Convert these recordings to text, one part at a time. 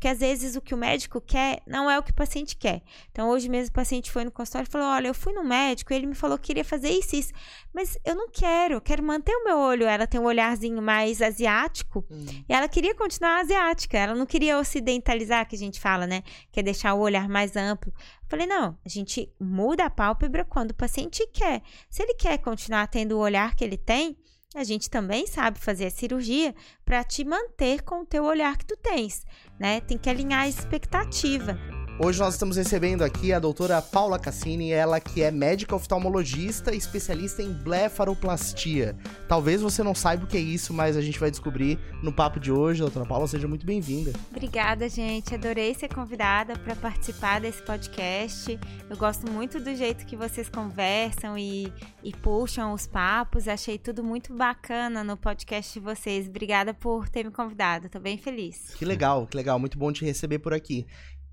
Porque às vezes o que o médico quer não é o que o paciente quer. Então, hoje mesmo o paciente foi no consultório e falou: Olha, eu fui no médico e ele me falou que queria fazer isso, isso. Mas eu não quero, eu quero manter o meu olho. Ela tem um olharzinho mais asiático hum. e ela queria continuar asiática. Ela não queria ocidentalizar, que a gente fala, né? Quer deixar o olhar mais amplo. Falei, não, a gente muda a pálpebra quando o paciente quer. Se ele quer continuar tendo o olhar que ele tem, a gente também sabe fazer a cirurgia para te manter com o teu olhar que tu tens, né? Tem que alinhar a expectativa. Hoje nós estamos recebendo aqui a doutora Paula Cassini, ela que é médica oftalmologista e especialista em blefaroplastia. Talvez você não saiba o que é isso, mas a gente vai descobrir no papo de hoje. Doutora Paula, seja muito bem-vinda. Obrigada, gente. Adorei ser convidada para participar desse podcast. Eu gosto muito do jeito que vocês conversam e, e puxam os papos. Achei tudo muito bacana no podcast de vocês. Obrigada por ter me convidado. Estou bem feliz. Que legal, que legal. Muito bom te receber por aqui.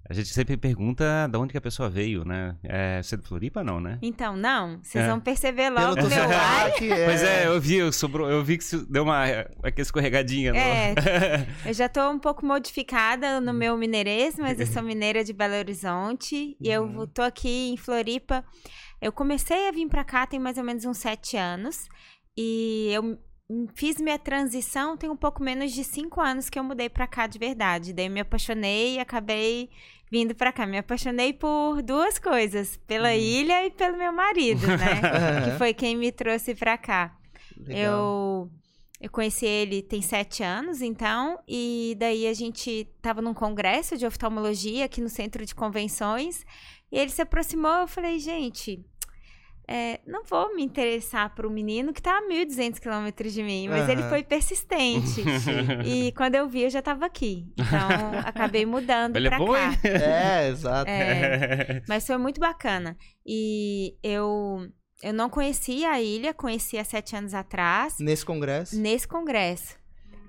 A gente sempre pergunta de onde que a pessoa veio, né? É, você é de Floripa, não, né? Então, não. Vocês é. vão perceber logo Pelo meu ar. É. Pois é, eu vi, sobrou, eu vi que deu uma aquela escorregadinha. É, eu já tô um pouco modificada no meu mineirês, mas eu sou mineira de Belo Horizonte. E eu uhum. tô aqui em Floripa. Eu comecei a vir pra cá tem mais ou menos uns sete anos. E eu fiz minha transição tem um pouco menos de cinco anos que eu mudei pra cá de verdade. Daí eu me apaixonei e acabei vindo para cá. Me apaixonei por duas coisas, pela uhum. ilha e pelo meu marido, né? que foi quem me trouxe para cá. Legal. Eu eu conheci ele tem sete anos, então, e daí a gente estava num congresso de oftalmologia aqui no centro de convenções, e ele se aproximou, eu falei, gente, é, não vou me interessar por um menino que está a 1.200 quilômetros de mim, mas uhum. ele foi persistente. e quando eu vi, eu já estava aqui. Então, acabei mudando para é cá. É, exato. É, mas foi muito bacana. E eu, eu não conhecia a ilha, conheci há sete anos atrás. Nesse congresso? Nesse congresso.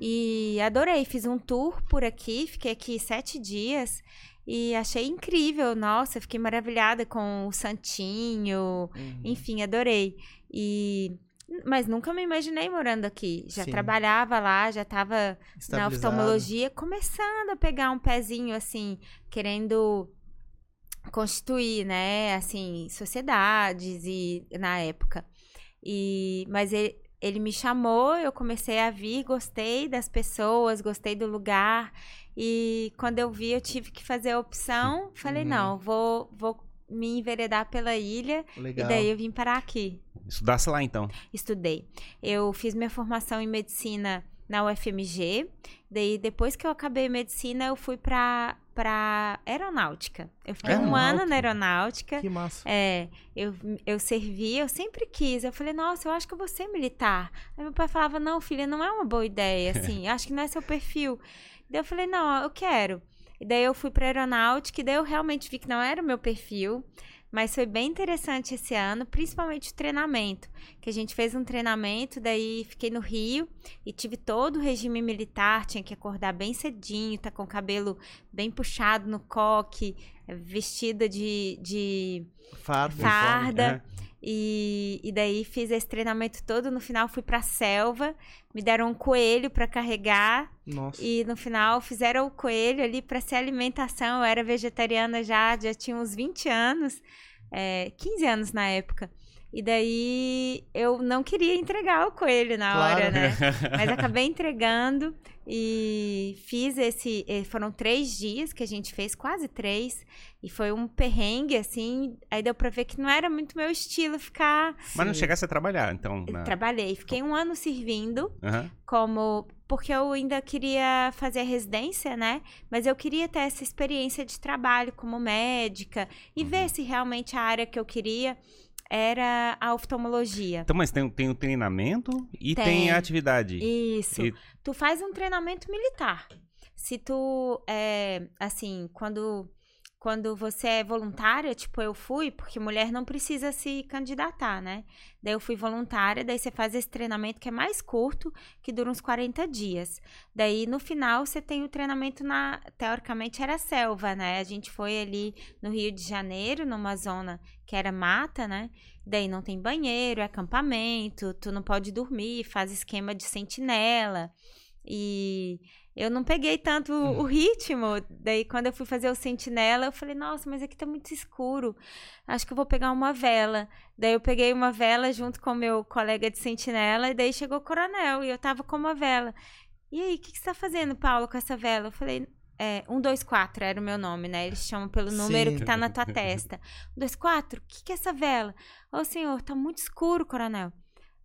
E adorei, fiz um tour por aqui, fiquei aqui sete dias. E achei incrível, nossa, fiquei maravilhada com o Santinho, uhum. enfim, adorei. E mas nunca me imaginei morando aqui. Já Sim. trabalhava lá, já estava na oftalmologia, começando a pegar um pezinho assim, querendo constituir, né, assim, sociedades e na época. E mas ele, ele me chamou, eu comecei a vir, gostei das pessoas, gostei do lugar e quando eu vi, eu tive que fazer a opção. Falei, uhum. não, vou, vou me enveredar pela ilha. Legal. E daí eu vim parar aqui. Estudasse lá, então? Estudei. Eu fiz minha formação em medicina na UFMG. Daí, depois que eu acabei medicina, eu fui para para aeronáutica. Eu fiquei um ano na aeronáutica. Que massa. É, eu, eu servi, eu sempre quis. Eu falei, nossa, eu acho que eu vou ser militar. Aí meu pai falava, não, filha, não é uma boa ideia, assim, acho que não é seu perfil. Daí eu falei, não, eu quero. E daí eu fui para aeronáutica e daí eu realmente vi que não era o meu perfil. Mas foi bem interessante esse ano, principalmente o treinamento. Que a gente fez um treinamento, daí fiquei no Rio e tive todo o regime militar, tinha que acordar bem cedinho, tá com o cabelo bem puxado no coque, vestida de, de farda. farda. É. E, e daí fiz esse treinamento todo. No final fui pra selva, me deram um coelho para carregar. Nossa. E no final fizeram o coelho ali para ser alimentação. Eu era vegetariana já, já tinha uns 20 anos, é, 15 anos na época. E daí eu não queria entregar o coelho na claro. hora, né? Mas acabei entregando e fiz esse. Eh, foram três dias que a gente fez, quase três. E foi um perrengue, assim. Aí deu pra ver que não era muito meu estilo ficar. Mas não chegasse a trabalhar, então. Na... Trabalhei. Fiquei um ano servindo uhum. como. Porque eu ainda queria fazer a residência, né? Mas eu queria ter essa experiência de trabalho como médica e uhum. ver se realmente a área que eu queria era a oftalmologia. Então, mas tem, tem o treinamento e tem, tem a atividade. Isso. E... Tu faz um treinamento militar. Se tu, é, assim, quando quando você é voluntária, tipo eu fui, porque mulher não precisa se candidatar, né? Daí eu fui voluntária, daí você faz esse treinamento que é mais curto, que dura uns 40 dias. Daí no final você tem o treinamento na, teoricamente era selva, né? A gente foi ali no Rio de Janeiro, numa zona que era mata, né? Daí não tem banheiro, é acampamento, tu não pode dormir, faz esquema de sentinela. E eu não peguei tanto o, o ritmo. Daí, quando eu fui fazer o sentinela, eu falei, nossa, mas aqui tá muito escuro. Acho que eu vou pegar uma vela. Daí eu peguei uma vela junto com o meu colega de sentinela, e daí chegou o coronel, e eu tava com uma vela. E aí, o que, que você tá fazendo, Paulo, com essa vela? Eu falei, é, 124 era o meu nome, né? Eles chamam pelo número Sim. que tá na tua testa. 124, o que, que é essa vela? Ô, senhor, tá muito escuro, coronel.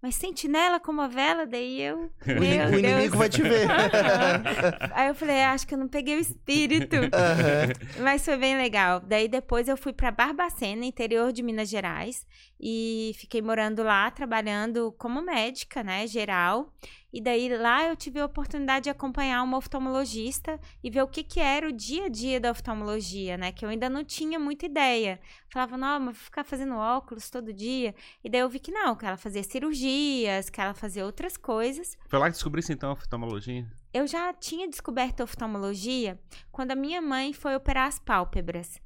Mas sentinela com uma vela, daí eu. O, Meu ini- o Deus. inimigo vai te ver. Aí eu falei, acho que eu não peguei o espírito. Aham. Mas foi bem legal. Daí depois eu fui para Barbacena, interior de Minas Gerais, e fiquei morando lá, trabalhando como médica, né, geral. E daí lá eu tive a oportunidade de acompanhar uma oftalmologista e ver o que que era o dia a dia da oftalmologia, né, que eu ainda não tinha muita ideia. Falava, não, mas vou ficar fazendo óculos todo dia. E daí eu vi que não, que ela fazia cirurgias, que ela fazia outras coisas. Foi lá que descobrisse então a oftalmologia? Eu já tinha descoberto a oftalmologia quando a minha mãe foi operar as pálpebras.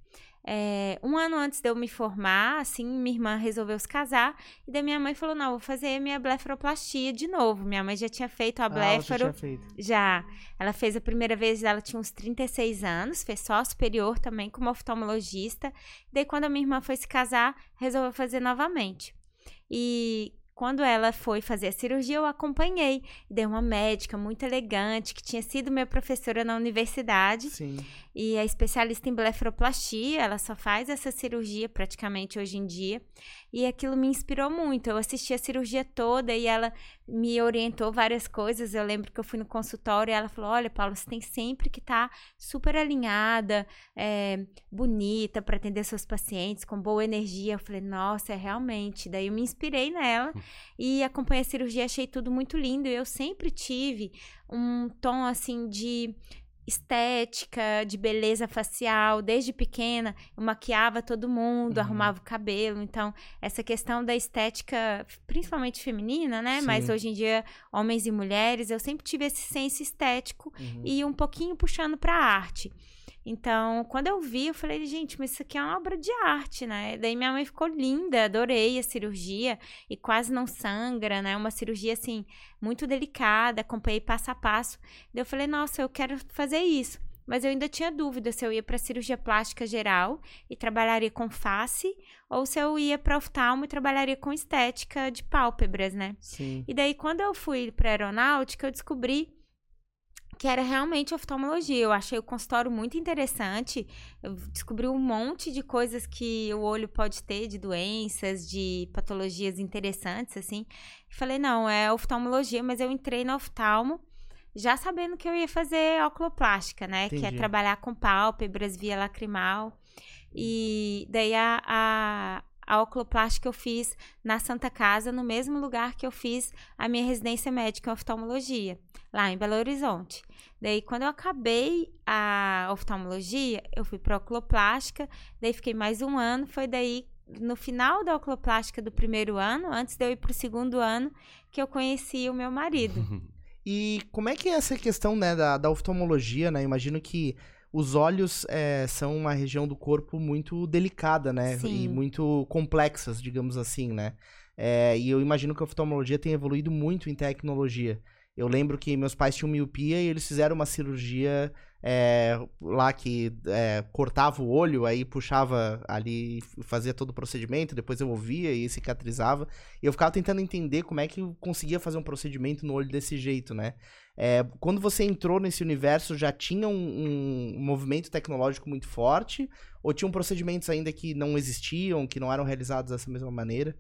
É, um ano antes de eu me formar, assim, minha irmã resolveu se casar. E daí minha mãe falou: Não, vou fazer minha blefaroplastia de novo. Minha mãe já tinha feito a Ah, você já blefaro. tinha feito. Já. Ela fez a primeira vez, ela tinha uns 36 anos, fez só superior também como oftalmologista. Daí, quando a minha irmã foi se casar, resolveu fazer novamente. E quando ela foi fazer a cirurgia, eu acompanhei. Dei uma médica muito elegante, que tinha sido minha professora na universidade. Sim. E é especialista em blefaroplastia, ela só faz essa cirurgia praticamente hoje em dia. E aquilo me inspirou muito. Eu assisti a cirurgia toda e ela me orientou várias coisas. Eu lembro que eu fui no consultório e ela falou: Olha, Paulo, você tem sempre que estar super alinhada, é, bonita para atender seus pacientes, com boa energia. Eu falei: Nossa, é realmente. Daí eu me inspirei nela e acompanhei a cirurgia, achei tudo muito lindo. E eu sempre tive um tom assim de estética, de beleza facial, desde pequena, eu maquiava todo mundo, Uhum. arrumava o cabelo, então essa questão da estética, principalmente feminina, né, mas Sim. hoje em dia homens e mulheres, eu sempre tive esse senso estético Uhum. e um pouquinho puxando para arte. Então, quando eu vi, eu falei, gente, mas isso aqui é uma obra de arte, né? Daí minha mãe ficou linda, adorei a cirurgia e quase não sangra, né? Uma cirurgia assim muito delicada, acompanhei passo a passo. Daí eu falei, nossa, eu quero fazer isso. Mas eu ainda tinha dúvida se eu ia para cirurgia plástica geral e trabalharia com face ou se eu ia para oftalmo e trabalharia com estética de pálpebras, né? Sim. E daí, quando eu fui para aeronáutica, eu descobri que era realmente oftalmologia. Eu achei o consultório muito interessante. Eu descobri um monte de coisas que o olho pode ter, de doenças, de patologias interessantes, assim. Falei, não, é oftalmologia, mas eu entrei na oftalmo já sabendo que eu ia fazer oculoplástica, né? Que é Entendi. trabalhar com pálpebras, via lacrimal. E daí a, a, a oculoplástica eu fiz na Santa Casa, no mesmo lugar que eu fiz a minha residência médica em oftalmologia, lá em Belo Horizonte. Daí, quando eu acabei a oftalmologia, eu fui para oculoplástica, daí fiquei mais um ano, foi daí no final da oculoplástica do primeiro ano, antes de eu ir para o segundo ano, que eu conheci o meu marido. E como é que é essa questão, né, da, da oftalmologia, né? Imagino que os olhos é, são uma região do corpo muito delicada, né? Sim. E muito complexas, digamos assim, né? É, e eu imagino que a oftalmologia tem evoluído muito em tecnologia. Eu lembro que meus pais tinham miopia e eles fizeram uma cirurgia é, lá que é, cortava o olho, aí puxava ali, fazia todo o procedimento, depois eu ouvia e cicatrizava. E eu ficava tentando entender como é que eu conseguia fazer um procedimento no olho desse jeito, né? É, quando você entrou nesse universo, já tinha um, um movimento tecnológico muito forte? Ou tinham procedimentos ainda que não existiam, que não eram realizados dessa mesma maneira?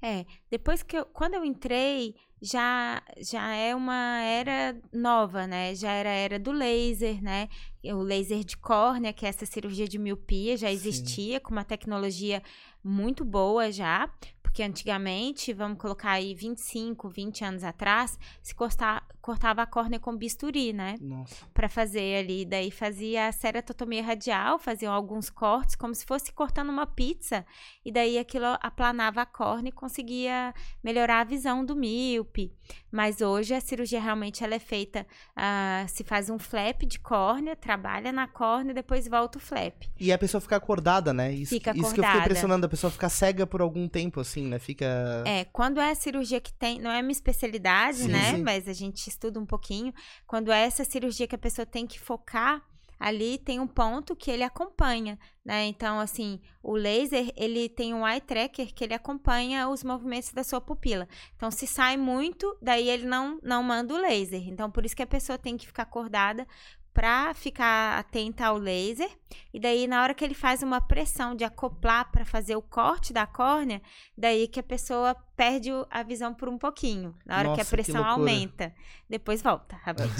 É, depois que eu, quando eu entrei, já já é uma era nova, né? Já era a era do laser, né? O laser de córnea, que é essa cirurgia de miopia, já Sim. existia com uma tecnologia muito boa já, porque antigamente, vamos colocar aí 25, 20 anos atrás, se cortar, cortava a córnea com bisturi, né? Nossa. Pra fazer ali. Daí fazia a ceratotomia radial, faziam alguns cortes, como se fosse cortando uma pizza. E daí aquilo aplanava a córnea e conseguia melhorar a visão do míope. Mas hoje a cirurgia realmente ela é feita, ah, se faz um flap de córnea, trabalha na córnea e depois volta o flap. E a pessoa fica acordada, né? Isso, Fica isso que eu fiquei acordada. impressionando, a pessoa ficar cega por algum tempo, assim, né? Fica. É, quando é a cirurgia que tem, não é minha especialidade, Sim, né? sim. Mas a gente estuda um pouquinho, quando é essa cirurgia que a pessoa tem que focar ali tem um ponto que ele acompanha, né? Então, assim, o laser, ele tem um eye tracker que ele acompanha os movimentos da sua pupila. Então, se sai muito, daí ele não, não manda o laser. Então, por isso que a pessoa tem que ficar acordada para ficar atenta ao laser. E daí, na hora que ele faz uma pressão de acoplar para fazer o corte da córnea, daí que a pessoa perde a visão por um pouquinho. Na hora Nossa, que a pressão que aumenta. Depois volta, rapidinho.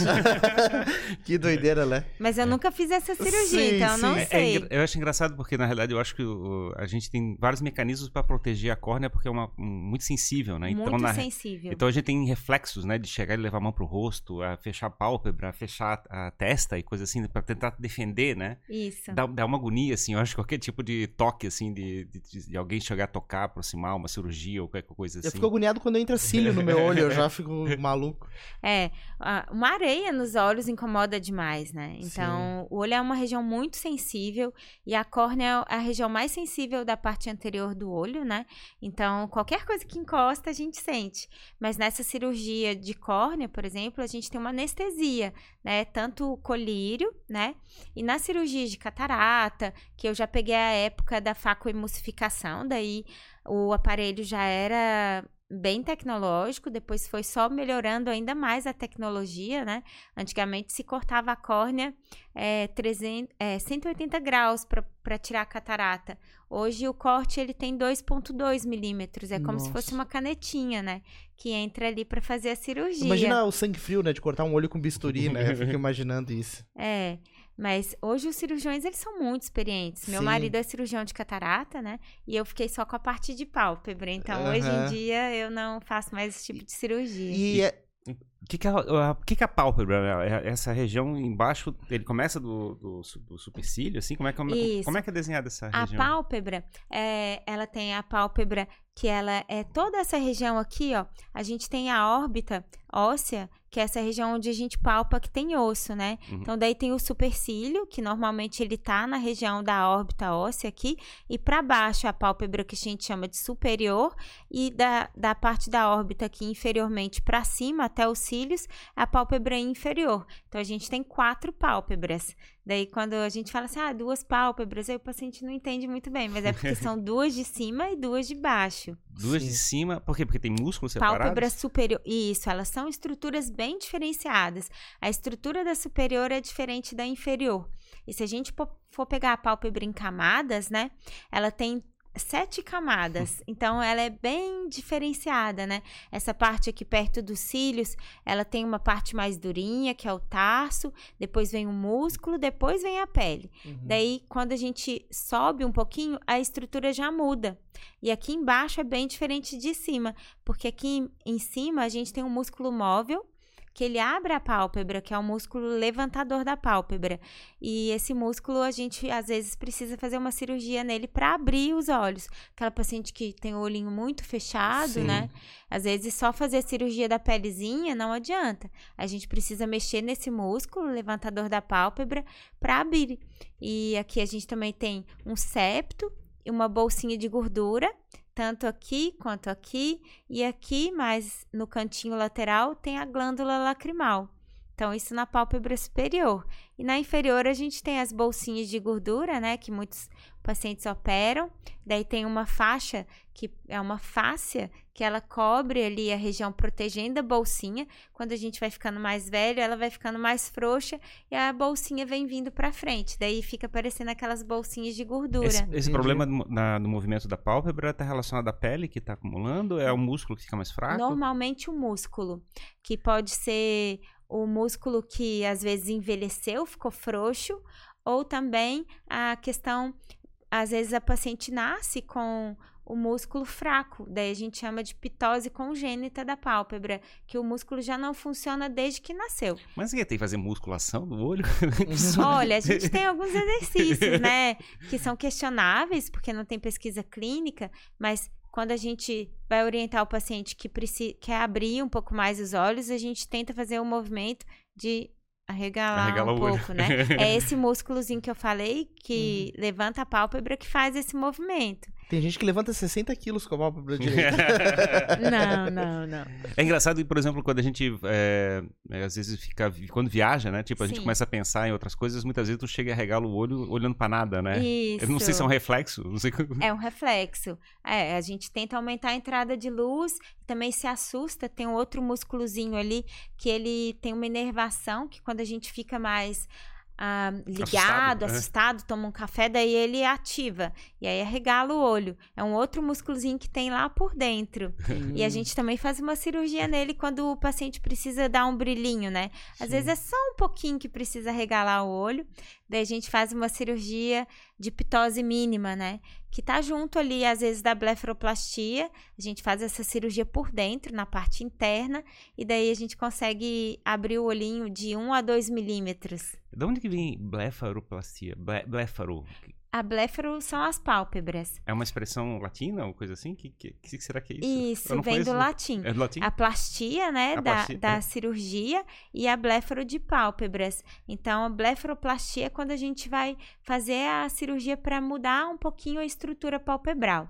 que doideira, né? Mas eu nunca fiz essa cirurgia, Sim, então eu não. É, é sei. engra- eu acho engraçado porque, na realidade, eu acho que o- a gente tem vários mecanismos para proteger a córnea porque é uma, um- muito sensível, né? Muito então, na, sensível. então a gente tem reflexos, né? De chegar e levar a mão pro rosto, a fechar a pálpebra, a fechar a testa e coisa assim, para tentar defender, né? Isso. Dá, dá uma agonia, assim, eu acho que qualquer tipo de toque, assim, de, de, de alguém chegar a tocar, aproximar, uma cirurgia ou qualquer coisa assim. Eu fico agoniado quando entra cílio no meu olho, eu já fico maluco. É, uma areia nos olhos incomoda demais, né? Então, o olho é uma região muito sensível e a córnea é a região mais sensível da parte anterior do olho, né? Então, qualquer coisa que encosta, a gente sente. Mas nessa cirurgia de córnea, por exemplo, a gente tem uma anestesia, né? Tanto o colírio, né? E na cirurgia de catarata, que eu já peguei a época da facoemulsificação, daí o aparelho já era bem tecnológico, depois foi só melhorando ainda mais a tecnologia, né? Antigamente se cortava a córnea é, 300, é, 180 graus para tirar a catarata. Hoje o corte ele tem 2,2 milímetros, é como se fosse Nossa. uma canetinha, né? Que entra ali para fazer a cirurgia. Imagina o sangue frio, né? De cortar um olho com bisturi, né? Eu fico imaginando isso. É, mas hoje os cirurgiões, eles são muito experientes. Meu Sim. marido é cirurgião de catarata, né? E eu fiquei só com a parte de pálpebra. Então, hoje Aham. em dia, eu não faço mais esse tipo de cirurgia. E é- O que, que, é, a- que, que é a pálpebra? É- Essa região embaixo, ele começa do, do, do supercílio, assim? Como é, como, Isso. como é que é desenhada essa A região? pálpebra, é, ela tem a pálpebra que ela é toda essa região aqui, ó. A gente tem a órbita óssea, que é essa região onde a gente palpa que tem osso, né? Uhum. Então daí tem o supercílio, que normalmente ele tá na região da órbita óssea aqui, e para baixo a pálpebra que a gente chama de superior e da, da parte da órbita aqui inferiormente para cima até os cílios, a pálpebra inferior. Então a gente tem quatro pálpebras. Daí, quando a gente fala assim, ah, duas pálpebras, aí o paciente não entende muito bem, mas é porque são duas de cima e duas de baixo. Duas Sim. de cima, por quê? Porque tem músculos separados? Pálpebra superior. Isso, elas são estruturas bem diferenciadas. A estrutura da superior é diferente da inferior. E se a gente for pegar a pálpebra em camadas, né? Ela tem sete camadas. Então, ela é bem diferenciada, né? Essa parte aqui perto dos cílios, ela tem uma parte mais durinha, que é o tarso. Depois vem o músculo, depois vem a pele. Uhum. Daí, quando a gente sobe um pouquinho, a estrutura já muda. E aqui embaixo é bem diferente de cima, porque aqui em- em cima a gente tem um músculo móvel que ele abre a pálpebra, que é o músculo levantador da pálpebra. E esse músculo a gente às vezes precisa fazer uma cirurgia nele para abrir os olhos. Aquela paciente que tem o olhinho muito fechado, Sim. né? Às vezes só fazer a cirurgia da pelezinha não adianta. A gente precisa mexer nesse músculo levantador da pálpebra para abrir. E aqui a gente também tem um septo e uma bolsinha de gordura, tanto aqui quanto aqui, e aqui, mais no cantinho lateral, tem a glândula lacrimal. Então, isso na pálpebra superior. E na inferior, a gente tem as bolsinhas de gordura, né? Que muitos pacientes operam. Daí tem uma faixa, que é uma fáscia, que ela cobre ali a região protegendo a bolsinha. Quando a gente vai ficando mais velho, ela vai ficando mais frouxa e a bolsinha vem vindo pra frente. Daí fica parecendo aquelas bolsinhas de gordura. Esse, esse problema no, na- no movimento da pálpebra está relacionado à pele que está acumulando? É o músculo que fica mais fraco? Normalmente o músculo, que pode ser o músculo que às vezes envelheceu, ficou frouxo, ou também a questão, às vezes a paciente nasce com o músculo fraco, daí a gente chama de pitose congênita da pálpebra, que o músculo já não funciona desde que nasceu. Mas você tem que fazer musculação do olho? Olha, a gente tem alguns exercícios, né, que são questionáveis, porque não tem pesquisa clínica, mas quando a gente vai orientar o paciente que precisa, quer abrir um pouco mais os olhos, a gente tenta fazer um movimento de arregalar Arregala um o olho. pouco, né? É esse músculozinho que eu falei que levanta a pálpebra que faz esse movimento. Tem gente que levanta 60 quilos com a pálpebra direita. não, não, não. É engraçado, por exemplo, quando a gente é, às vezes fica. Quando viaja, né? Tipo, a gente Sim. começa a pensar em outras coisas, muitas vezes tu chega e arregala o olho olhando pra nada, né? Isso. Eu não sei se é um reflexo, não sei. É um reflexo. É, a gente tenta aumentar a entrada de luz, também se assusta, tem um outro músculozinho ali que ele tem uma inervação, que quando a gente fica mais ah, ligado, Assustado, assustado, né? toma um café, daí ele ativa. E aí arregala o olho. É um outro músculozinho que tem lá por dentro. E a gente também faz uma cirurgia nele quando o paciente precisa dar um brilhinho, né? Às vezes é só um pouquinho que precisa regalar o olho. Daí a gente faz uma cirurgia de pitose mínima, né? Que tá junto ali, às vezes, da blefaroplastia. A gente faz essa cirurgia por dentro, na parte interna. E daí a gente consegue abrir o olhinho de 1 a 2 milímetros. De onde que vem blefaroplastia? Ble, blefaro? A blefaro são as pálpebras. É uma expressão latina ou coisa assim? Que, que, que será que é isso? Isso, vem do latim. É do latim? A plastia, né, A da, plastia, da é. cirurgia e a blefaro de pálpebras. Então, a blefaroplastia é quando a gente vai fazer a cirurgia para mudar um pouquinho a estrutura palpebral.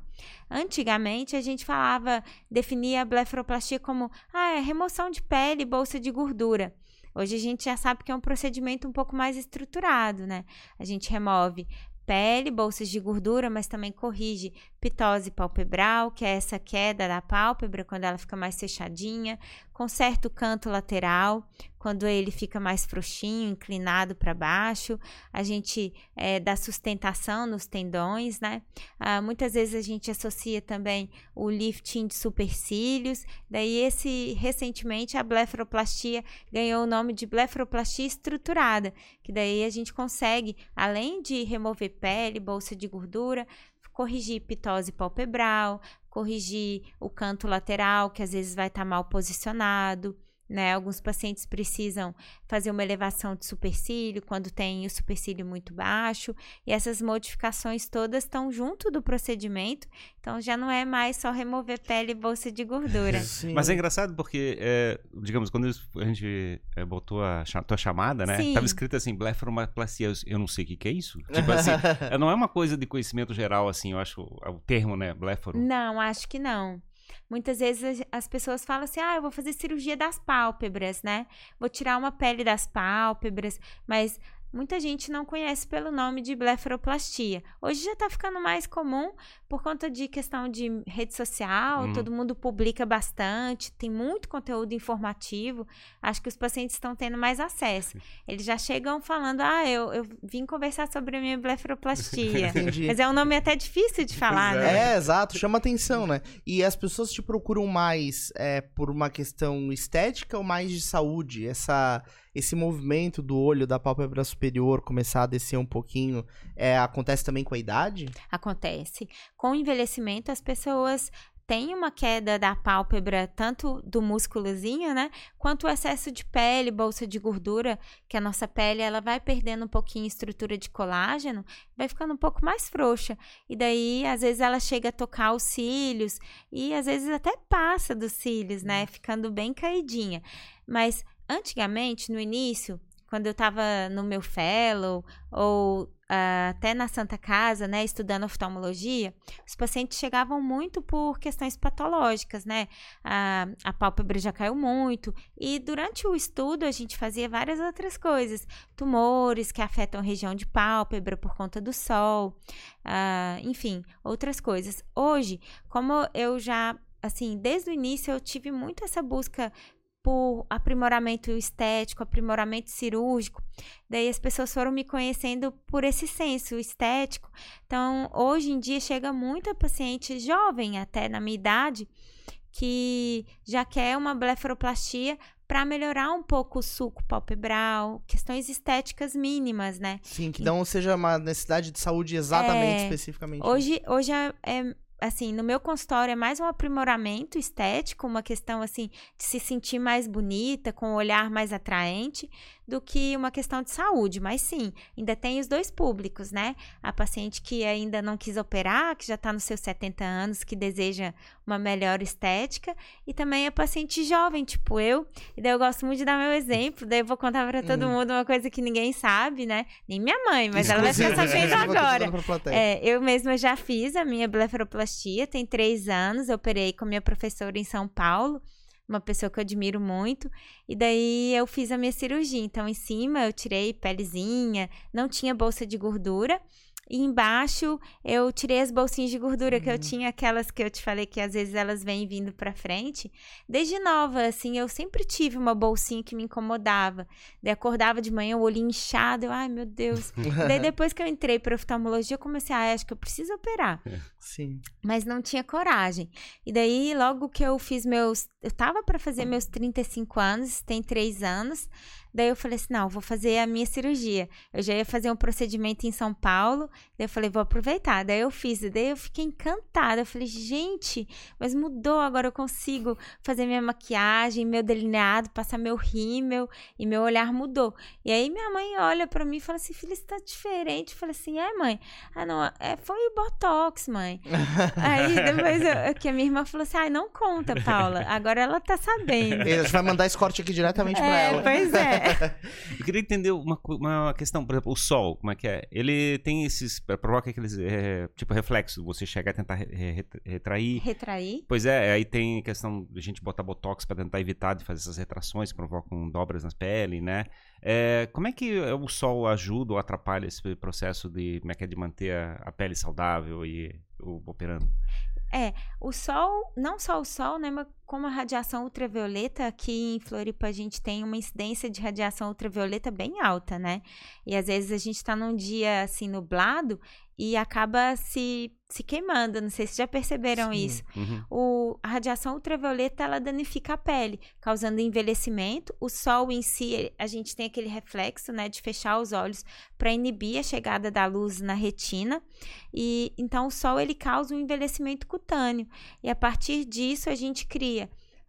Antigamente, a gente falava, definia a blefaroplastia como, ah, é remoção de pele bolsa de gordura. Hoje a gente já sabe que é um procedimento um pouco mais estruturado, né? A gente remove pele, bolsas de gordura, mas também corrige pitose palpebral, que é essa queda da pálpebra quando ela fica mais fechadinha, conserta o canto lateral, quando ele fica mais frouxinho, inclinado para baixo, a gente eh, dá sustentação nos tendões, né? Ah, muitas vezes a gente associa também o lifting de supercílios, daí esse, recentemente, a blefaroplastia ganhou o nome de blefaroplastia estruturada, que daí a gente consegue, além de remover pele, bolsa de gordura, corrigir pitose palpebral, corrigir o canto lateral, que às vezes vai estar mal posicionado. Né? Alguns pacientes precisam fazer uma elevação de supercílio quando tem o supercílio muito baixo, e essas modificações todas estão junto do procedimento, então já não é mais só remover pele e bolsa de gordura. Sim. Mas é engraçado porque, é, digamos, quando a gente é, botou a tua chamada, né? Sim. Tava escrito assim, blefaroplastia. Eu- Eu não sei o que, que é isso. Tipo assim, é, não é uma coisa de conhecimento geral, assim, eu acho, o termo, né? Blefaro. Não, acho que não. Muitas vezes as- as pessoas falam assim: ah, eu vou fazer cirurgia das pálpebras, né? Vou tirar uma pele das pálpebras, mas muita gente não conhece pelo nome de blefaroplastia. Hoje já tá ficando mais comum por conta de questão de rede social, Uhum. todo mundo publica bastante, tem muito conteúdo informativo. Acho que os pacientes estão tendo mais acesso. Eles já chegam falando: ah, eu, eu vim conversar sobre a minha blefaroplastia. Entendi. Mas é um nome até difícil de falar, Pois né? É, exato, chama atenção, né? E as pessoas te procuram mais é, por uma questão estética ou mais de saúde? Essa, esse movimento do olho da pálpebra superior começar a descer um pouquinho, é, acontece também com a idade? acontece. Com o envelhecimento, as pessoas têm uma queda da pálpebra, tanto do músculozinho, né? Quanto o excesso de pele, bolsa de gordura, que a nossa pele ela vai perdendo um pouquinho a estrutura de colágeno, vai ficando um pouco mais frouxa. E daí, às vezes, ela chega a tocar os cílios e às vezes até passa dos cílios, né? Ficando bem caidinha. Mas antigamente, no início, quando eu estava no meu fellow ou ah, até na Santa Casa, né, estudando oftalmologia, os pacientes chegavam muito por questões patológicas, né? A, a pálpebra já caiu muito e durante o estudo a gente fazia várias outras coisas, tumores que afetam a região de pálpebra por conta do sol, ah, enfim, outras coisas. Hoje, como eu já assim, desde o início eu tive muito essa busca por aprimoramento estético, aprimoramento cirúrgico. Daí as pessoas foram me conhecendo por esse senso estético. Então, hoje em dia chega muita paciente jovem, até na minha idade, que já quer uma blefaroplastia para melhorar um pouco o suco palpebral, questões estéticas mínimas, né? Sim, que não seja uma necessidade de saúde exatamente, É, especificamente. Hoje, hoje é, é, assim, no meu consultório é mais um aprimoramento estético, uma questão assim de se sentir mais bonita, com um olhar mais atraente, do que uma questão de saúde. Mas sim, ainda tem os dois públicos, né? A paciente que ainda não quis operar, que já está nos seus 70 anos, que deseja uma melhor estética, e também a paciente jovem, tipo eu. E daí eu gosto muito de dar meu exemplo, daí eu vou contar para todo uhum. mundo uma coisa que ninguém sabe, né? Nem minha mãe, mas ela vai ficar sabendo agora. É, eu mesma já fiz a minha blefaroplastia, tem três anos, eu operei com minha professora em São Paulo uma pessoa que eu admiro muito. E daí eu fiz a minha cirurgia. Então, em cima eu tirei pelezinha, não tinha bolsa de gordura. E embaixo eu tirei as bolsinhas de gordura uhum. que eu uhum. tinha, aquelas que eu te falei que às vezes elas vêm vindo para frente. Desde nova, assim, eu sempre tive uma bolsinha que me incomodava. Daí acordava de manhã, o olho inchado, eu, ai meu Deus. Daí depois que eu entrei para oftalmologia, eu comecei, ah, acho que eu preciso operar. É. Sim. Mas não tinha coragem. E daí, logo que eu fiz meus. Eu tava para fazer meus 35 anos, tem três anos. Daí eu falei assim: não, vou fazer a minha cirurgia. Eu já ia fazer um procedimento em São Paulo. Daí eu falei: vou aproveitar. Daí eu fiz. Daí eu fiquei encantada. Eu falei: gente, mas mudou. Agora eu consigo fazer minha maquiagem, meu delineado, passar meu rímel e meu olhar mudou. E aí minha mãe olha para mim e fala assim: filha, isso tá diferente. Eu falei assim: é, mãe? Ah, não, é, foi o Botox, mãe. aí depois eu, que a minha irmã falou assim: ai, não conta, Paula. Agora ela tá sabendo. A gente vai mandar esse corte aqui diretamente é, pra ela. Pois é. Eu queria entender uma, uma questão, por exemplo, o sol, como é que é? Ele tem esses. provoca aqueles. É, tipo, reflexo, você chegar a tentar re, retrair. Retrair? Pois é, aí tem questão de a gente botar botox para tentar evitar de fazer essas retrações que provocam dobras na pele, né? É, como é que o sol ajuda ou atrapalha esse processo de, como é que é, de manter a, a pele saudável e o, operando? É, o sol, não só o sol, né, mas como a radiação ultravioleta, aqui em Floripa a gente tem uma incidência de radiação ultravioleta bem alta, né? E às vezes a gente está num dia assim nublado e acaba se, se queimando. Não sei se já perceberam Sim. isso. Uhum. O, a radiação ultravioleta ela danifica a pele, causando envelhecimento. O sol em si, a gente tem aquele reflexo, né, de fechar os olhos para inibir a chegada da luz na retina. E então o sol ele causa um envelhecimento cutâneo. E a partir disso a gente cria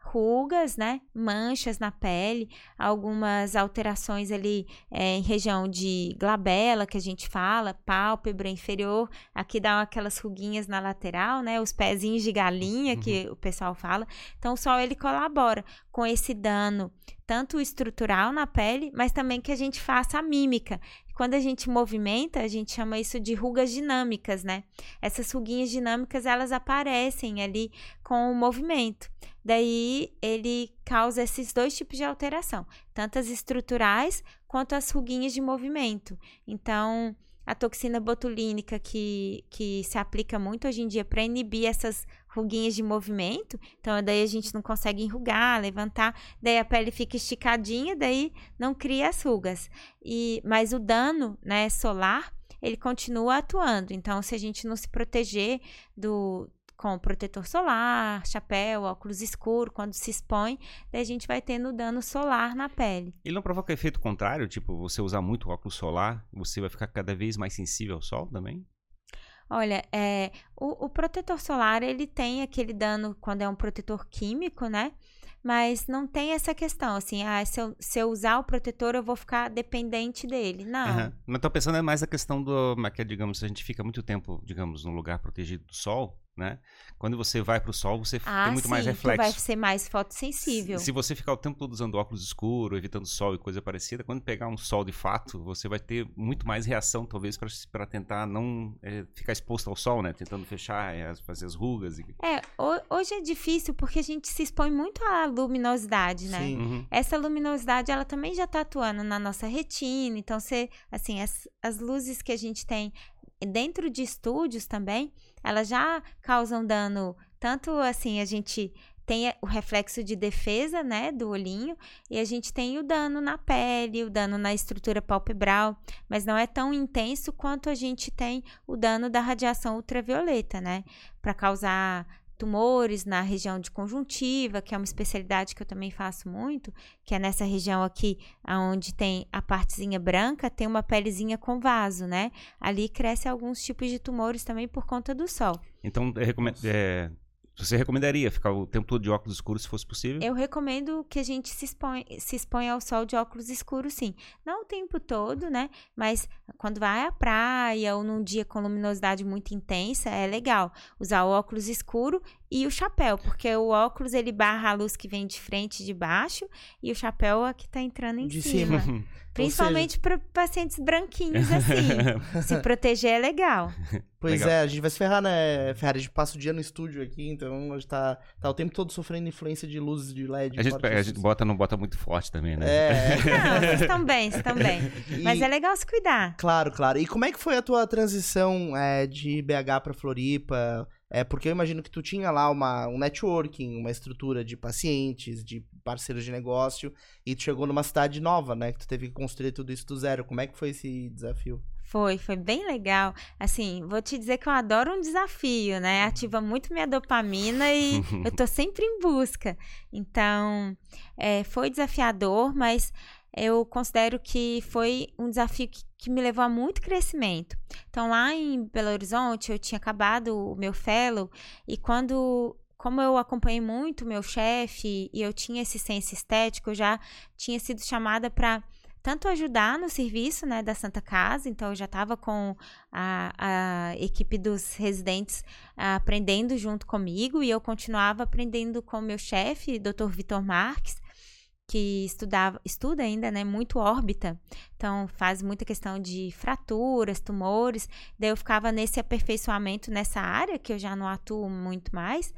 rugas, né? Manchas na pele, algumas alterações ali é, em região de glabela, que a gente fala, pálpebra inferior. Aqui dá aquelas ruguinhas na lateral, né? Os pezinhos de galinha, que uhum. o pessoal fala. Então, o sol ele colabora com esse dano, tanto estrutural na pele, mas também que a gente faça a mímica. Quando a gente movimenta, a gente chama isso de rugas dinâmicas, né? Essas ruguinhas dinâmicas, elas aparecem ali com o movimento. Daí ele causa esses dois tipos de alteração, tanto as estruturais quanto as ruguinhas de movimento. Então, a toxina botulínica que, que se aplica muito hoje em dia para inibir essas ruguinhas de movimento, então daí a gente não consegue enrugar, levantar, daí a pele fica esticadinha, daí não cria as rugas. E mas o dano, né, solar, ele continua atuando. Então, se a gente não se proteger do, com protetor solar, chapéu, óculos escuro, quando se expõe, daí a gente vai tendo dano solar na pele. Ele não provoca efeito contrário? Tipo, você usar muito óculos solar, você vai ficar cada vez mais sensível ao sol também? Olha, é, o, o protetor solar, ele tem aquele dano quando é um protetor químico, né? mas não tem essa questão, assim, ah, se eu, se eu usar o protetor, eu vou ficar dependente dele. Não. Uhum. Mas tô pensando é mais a questão do, que é, digamos, se a gente fica muito tempo, digamos, num lugar protegido do sol, né? Quando você vai para o sol, você ah, tem muito sim, mais reflexo. vai ser mais fotossensível. Se, se você ficar o tempo todo usando óculos escuros, evitando sol e coisa parecida, quando pegar um sol de fato, você vai ter muito mais reação, talvez, para tentar não é, ficar exposto ao sol, né? Tentando fechar, é, fazer as rugas. E... É, hoje é difícil porque a gente se expõe muito à luminosidade, né? Sim. Uhum. Essa luminosidade, ela também já está atuando na nossa retina, então, você, assim, as, as luzes que a gente tem dentro de estúdios também, elas já causam dano, tanto assim, a gente tem o reflexo de defesa, né, do olhinho, e a gente tem o dano na pele, o dano na estrutura palpebral, mas não é tão intenso quanto a gente tem o dano da radiação ultravioleta, né, para causar tumores na região de conjuntiva, que é uma especialidade que eu também faço muito, que é nessa região aqui, onde tem a partezinha branca, tem uma pelezinha com vaso, né? Ali cresce alguns tipos de tumores também por conta do sol. Então, é, Você recomendaria ficar o tempo todo de óculos escuros se fosse possível? Eu recomendo que a gente se exponha, se exponha ao sol de óculos escuros, sim. Não o tempo todo, né? Mas quando vai à praia ou num dia com luminosidade muito intensa, é legal usar o óculos escuro e o chapéu, porque o óculos ele barra a luz que vem de frente e de baixo e o chapéu é que tá entrando em De cima. cima. Principalmente para pacientes branquinhos assim. se proteger é legal. Pois Legal. é, a gente vai se ferrar, né, Ferrari? A gente passa o dia no estúdio aqui, então a gente tá, tá o tempo todo sofrendo influência de luzes de LED. A gente, a gente bota, não bota muito forte também, né? É, Não, vocês estão bem, vocês estão bem. E- Mas é legal se cuidar. Claro, claro. E como é que foi a tua transição é, de BH pra Floripa? É, porque eu imagino que tu tinha lá uma, um networking, uma estrutura de pacientes, de parceiros de negócio, e tu chegou numa cidade nova, né? Que tu teve que construir tudo isso do zero. Como é que foi esse desafio? Foi, foi bem legal. Assim, vou te dizer que eu adoro um desafio, né? Ativa muito minha dopamina e eu tô sempre em busca. Então, é, foi desafiador, mas eu considero que foi um desafio que, que me levou a muito crescimento. Então, lá em Belo Horizonte, eu tinha acabado o meu fellow e quando como eu acompanhei muito meu chefe e eu tinha esse senso estético, eu já tinha sido chamada para tanto ajudar no serviço né, da Santa Casa, então eu já estava com a, a equipe dos residentes ah, aprendendo junto comigo e eu continuava aprendendo com meu chefe, Dr. Vitor Marques, que estudava, estuda ainda, né, muito órbita, então faz muita questão de fraturas, tumores, daí eu ficava nesse aperfeiçoamento nessa área, que eu já não atuo muito mais,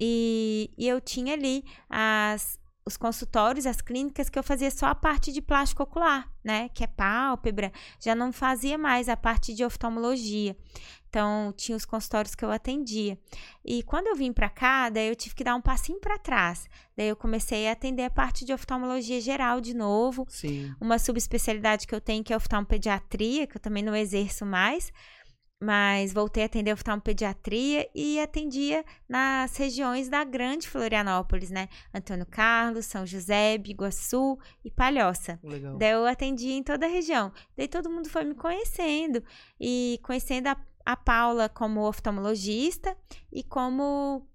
e, e eu tinha ali as, os consultórios, as clínicas que eu fazia só a parte de plástico ocular, né? Que é pálpebra, já não fazia mais a parte de oftalmologia. Então, tinha os consultórios que eu atendia. E quando eu vim para cá, daí eu tive que dar um passinho para trás. Daí eu comecei a atender a parte de oftalmologia geral de novo. Sim. Uma subespecialidade que eu tenho que é oftalmopediatria, que eu também não exerço mais. Mas voltei a atender oftalmopediatria e atendia nas regiões da grande Florianópolis, né? Antônio Carlos, São José, Biguaçu e Palhoça. Legal. Daí eu atendia em toda a região. Daí todo mundo foi me conhecendo e conhecendo a, a Paula como oftalmologista e como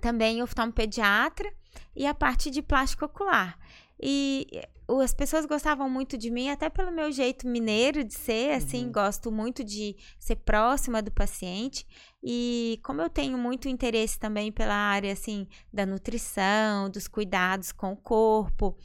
também oftalmopediatra e a parte de plástico ocular. E as pessoas gostavam muito de mim, até pelo meu jeito mineiro de ser, assim, Uhum. gosto muito de ser próxima do paciente. E como eu tenho muito interesse também pela área, assim, da nutrição, dos cuidados com o corpo,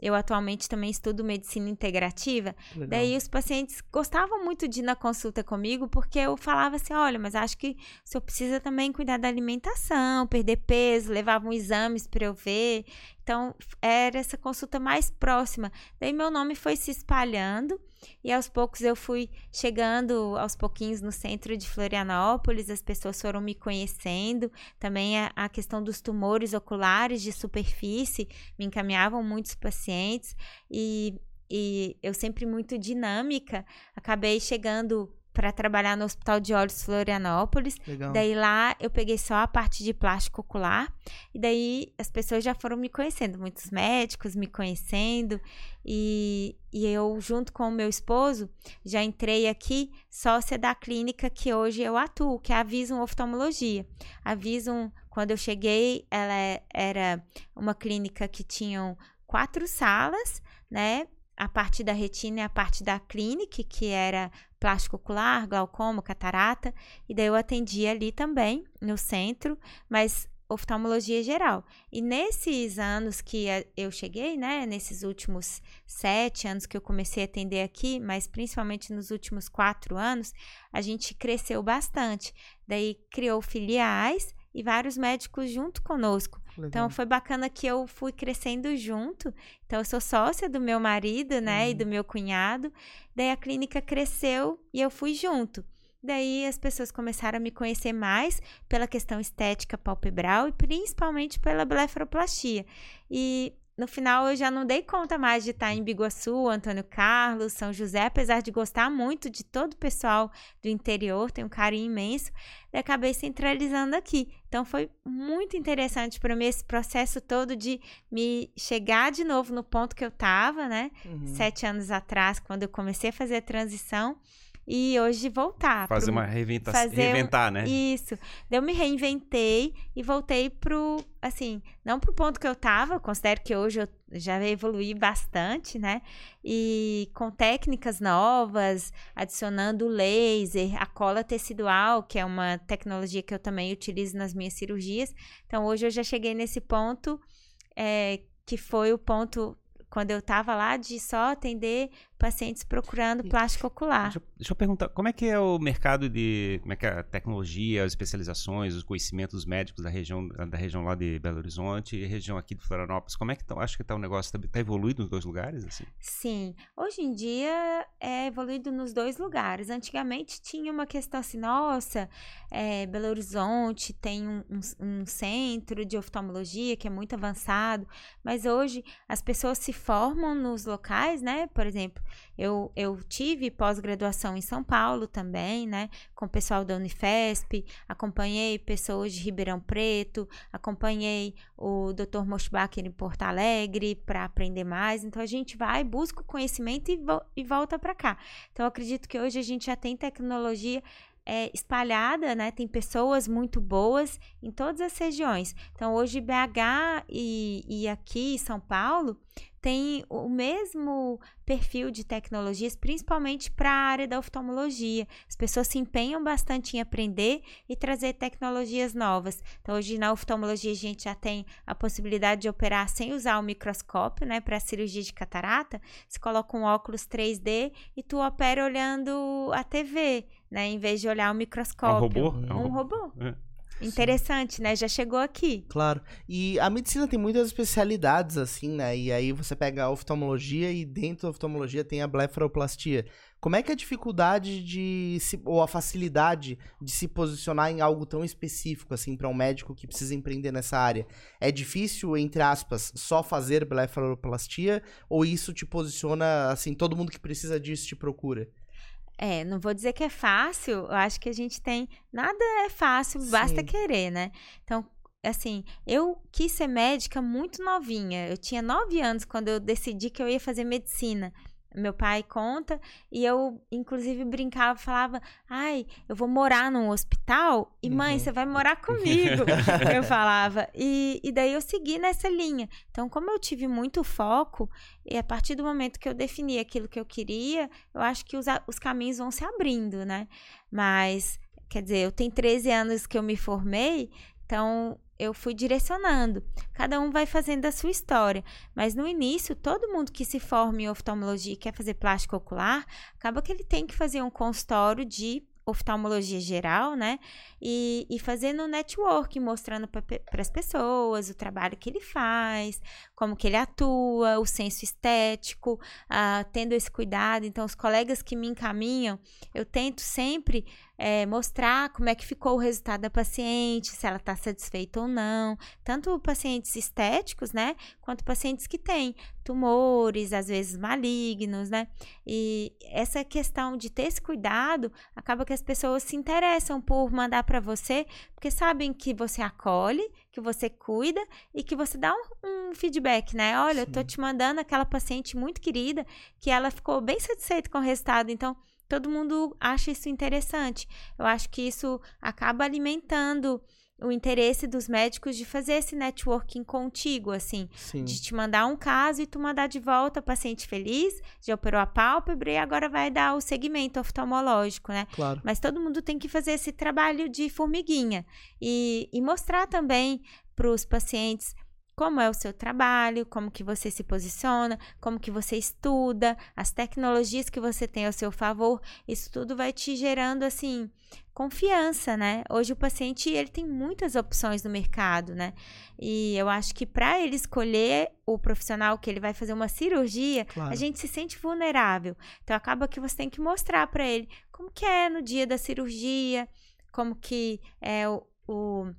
eu atualmente também estudo medicina integrativa. Legal. Daí os pacientes gostavam muito de ir na consulta comigo, porque eu falava assim: olha, mas acho que o senhor precisa também cuidar da alimentação, perder peso, levavam exames para eu ver. Então, era essa consulta mais próxima. Daí meu nome foi se espalhando e aos poucos eu fui chegando aos pouquinhos no centro de Florianópolis, as pessoas foram me conhecendo. Também a, a questão dos tumores oculares de superfície me encaminhavam muitos pacientes e, e eu sempre muito dinâmica, acabei chegando para trabalhar no Hospital de Olhos Florianópolis. Legal. Daí lá eu peguei só a parte de plástico ocular e daí as pessoas já foram me conhecendo, muitos médicos me conhecendo e, e eu junto com o meu esposo já entrei aqui sócia da clínica que hoje eu atuo, que é a Visum Oftalmologia. A Visum, quando eu cheguei, ela é- era uma clínica que tinham quatro salas, né? A parte da retina e a parte da clínica, que era plástico ocular, glaucoma, catarata. E daí eu atendi ali também, no centro, mas oftalmologia geral. E nesses anos que eh, eu cheguei, né, nesses últimos sete anos que eu comecei a atender aqui, mas principalmente nos últimos quatro anos, a gente cresceu bastante. Daí criou filiais e vários médicos junto conosco. Legal. Então foi bacana que eu fui crescendo junto. Então eu sou sócia do meu marido, né, e Uhum. do meu cunhado. Daí a clínica cresceu e eu fui junto. Daí as pessoas começaram a me conhecer mais pela questão estética palpebral e principalmente pela blefaroplastia. E no final eu já não dei conta mais de estar em Biguaçu, Antônio Carlos, São José, apesar de gostar muito de todo o pessoal do interior, tenho um carinho imenso, e acabei centralizando aqui. Então foi muito interessante para mim esse processo todo de me chegar de novo no ponto que eu estava, né? Uhum. Sete anos atrás, quando eu comecei a fazer a transição. E hoje voltar. Fazer pro, uma reinventa fazer reinventar, né? Isso. Eu me reinventei e voltei pro, assim, não pro ponto que eu tava, considero que hoje eu já evoluí bastante, né? E com técnicas novas, adicionando laser, a cola tecidual, que é uma tecnologia que eu também utilizo nas minhas cirurgias. Então, hoje eu já cheguei nesse ponto é, que foi o ponto quando eu tava lá de só atender pacientes procurando plástico ocular. Deixa, deixa, eu perguntar, como é que é o mercado de, como é que é a tecnologia, as especializações, os conhecimentos médicos da região, da região lá de Belo Horizonte e região aqui de Florianópolis, como é que tá, acho que tá o um negócio, tá, tá, evoluído nos dois lugares, assim? Sim, hoje em dia é evoluído nos dois lugares. Antigamente tinha uma questão assim, nossa, é, Belo Horizonte tem um, um, um centro de oftalmologia que é muito avançado, mas hoje as pessoas se formam nos locais, né, por exemplo, eu, eu tive pós-graduação em São Paulo também, né? Com o pessoal da Unifesp, acompanhei pessoas de Ribeirão Preto, acompanhei o Dr. Moschbacher em Porto Alegre para aprender mais. Então a gente vai, busca o conhecimento e, vo e volta para cá. Então eu acredito que hoje a gente já tem tecnologia é, espalhada, né? Tem pessoas muito boas em todas as regiões. Então, hoje, BH e, e aqui São Paulo tem o mesmo perfil de tecnologias, principalmente para a área da oftalmologia. As pessoas se empenham bastante em aprender e trazer tecnologias novas. Então, hoje na oftalmologia a gente já tem a possibilidade de operar sem usar o microscópio, né, para cirurgia de catarata. Você coloca um óculos 3D e tu opera olhando a TV, né, em vez de olhar o microscópio. É um robô? Um, um robô. É. Interessante, Sim. né? Já chegou aqui. Claro. E a medicina tem muitas especialidades, assim, né? E aí você pega a oftalmologia e dentro da oftalmologia tem a blefaroplastia. Como é que é a dificuldade de se, ou a facilidade de se posicionar em algo tão específico assim para um médico que precisa empreender nessa área? É difícil, entre aspas, só fazer blefaroplastia ou isso te posiciona assim, todo mundo que precisa disso te procura? É, não vou dizer que é fácil, eu acho que a gente tem. Nada é fácil, Sim. basta querer, né? Então, assim, eu quis ser médica muito novinha. Eu tinha nove anos quando eu decidi que eu ia fazer medicina. Meu pai conta, e eu, inclusive, brincava, falava: Ai, eu vou morar num hospital e, mãe, uhum. você vai morar comigo. eu falava. E, e daí eu segui nessa linha. Então, como eu tive muito foco, e a partir do momento que eu defini aquilo que eu queria, eu acho que os, os caminhos vão se abrindo, né? Mas, quer dizer, eu tenho 13 anos que eu me formei, então eu fui direcionando. Cada um vai fazendo a sua história. Mas no início, todo mundo que se forma em oftalmologia e quer fazer plástico ocular, acaba que ele tem que fazer um consultório de oftalmologia geral, né? E, e fazendo network, mostrando para as pessoas o trabalho que ele faz, como que ele atua, o senso estético, uh, tendo esse cuidado. Então, os colegas que me encaminham, eu tento sempre é, mostrar como é que ficou o resultado da paciente, se ela está satisfeita ou não. Tanto pacientes estéticos, né? Quanto pacientes que têm tumores, às vezes malignos, né? E essa questão de ter esse cuidado acaba que as pessoas se interessam por mandar para você, porque sabem que você acolhe, que você cuida e que você dá um, um feedback, né? Olha, Sim. eu tô te mandando aquela paciente muito querida que ela ficou bem satisfeita com o resultado, então todo mundo acha isso interessante. Eu acho que isso acaba alimentando o interesse dos médicos de fazer esse networking contigo, assim, Sim. de te mandar um caso e tu mandar de volta paciente feliz, já operou a pálpebra e agora vai dar o segmento oftalmológico, né? Claro. Mas todo mundo tem que fazer esse trabalho de formiguinha e, e mostrar também para os pacientes como é o seu trabalho, como que você se posiciona, como que você estuda, as tecnologias que você tem ao seu favor, isso tudo vai te gerando assim confiança, né? Hoje o paciente ele tem muitas opções no mercado, né? E eu acho que para ele escolher o profissional que ele vai fazer uma cirurgia, claro. a gente se sente vulnerável. Então acaba que você tem que mostrar para ele como que é no dia da cirurgia, como que é o, o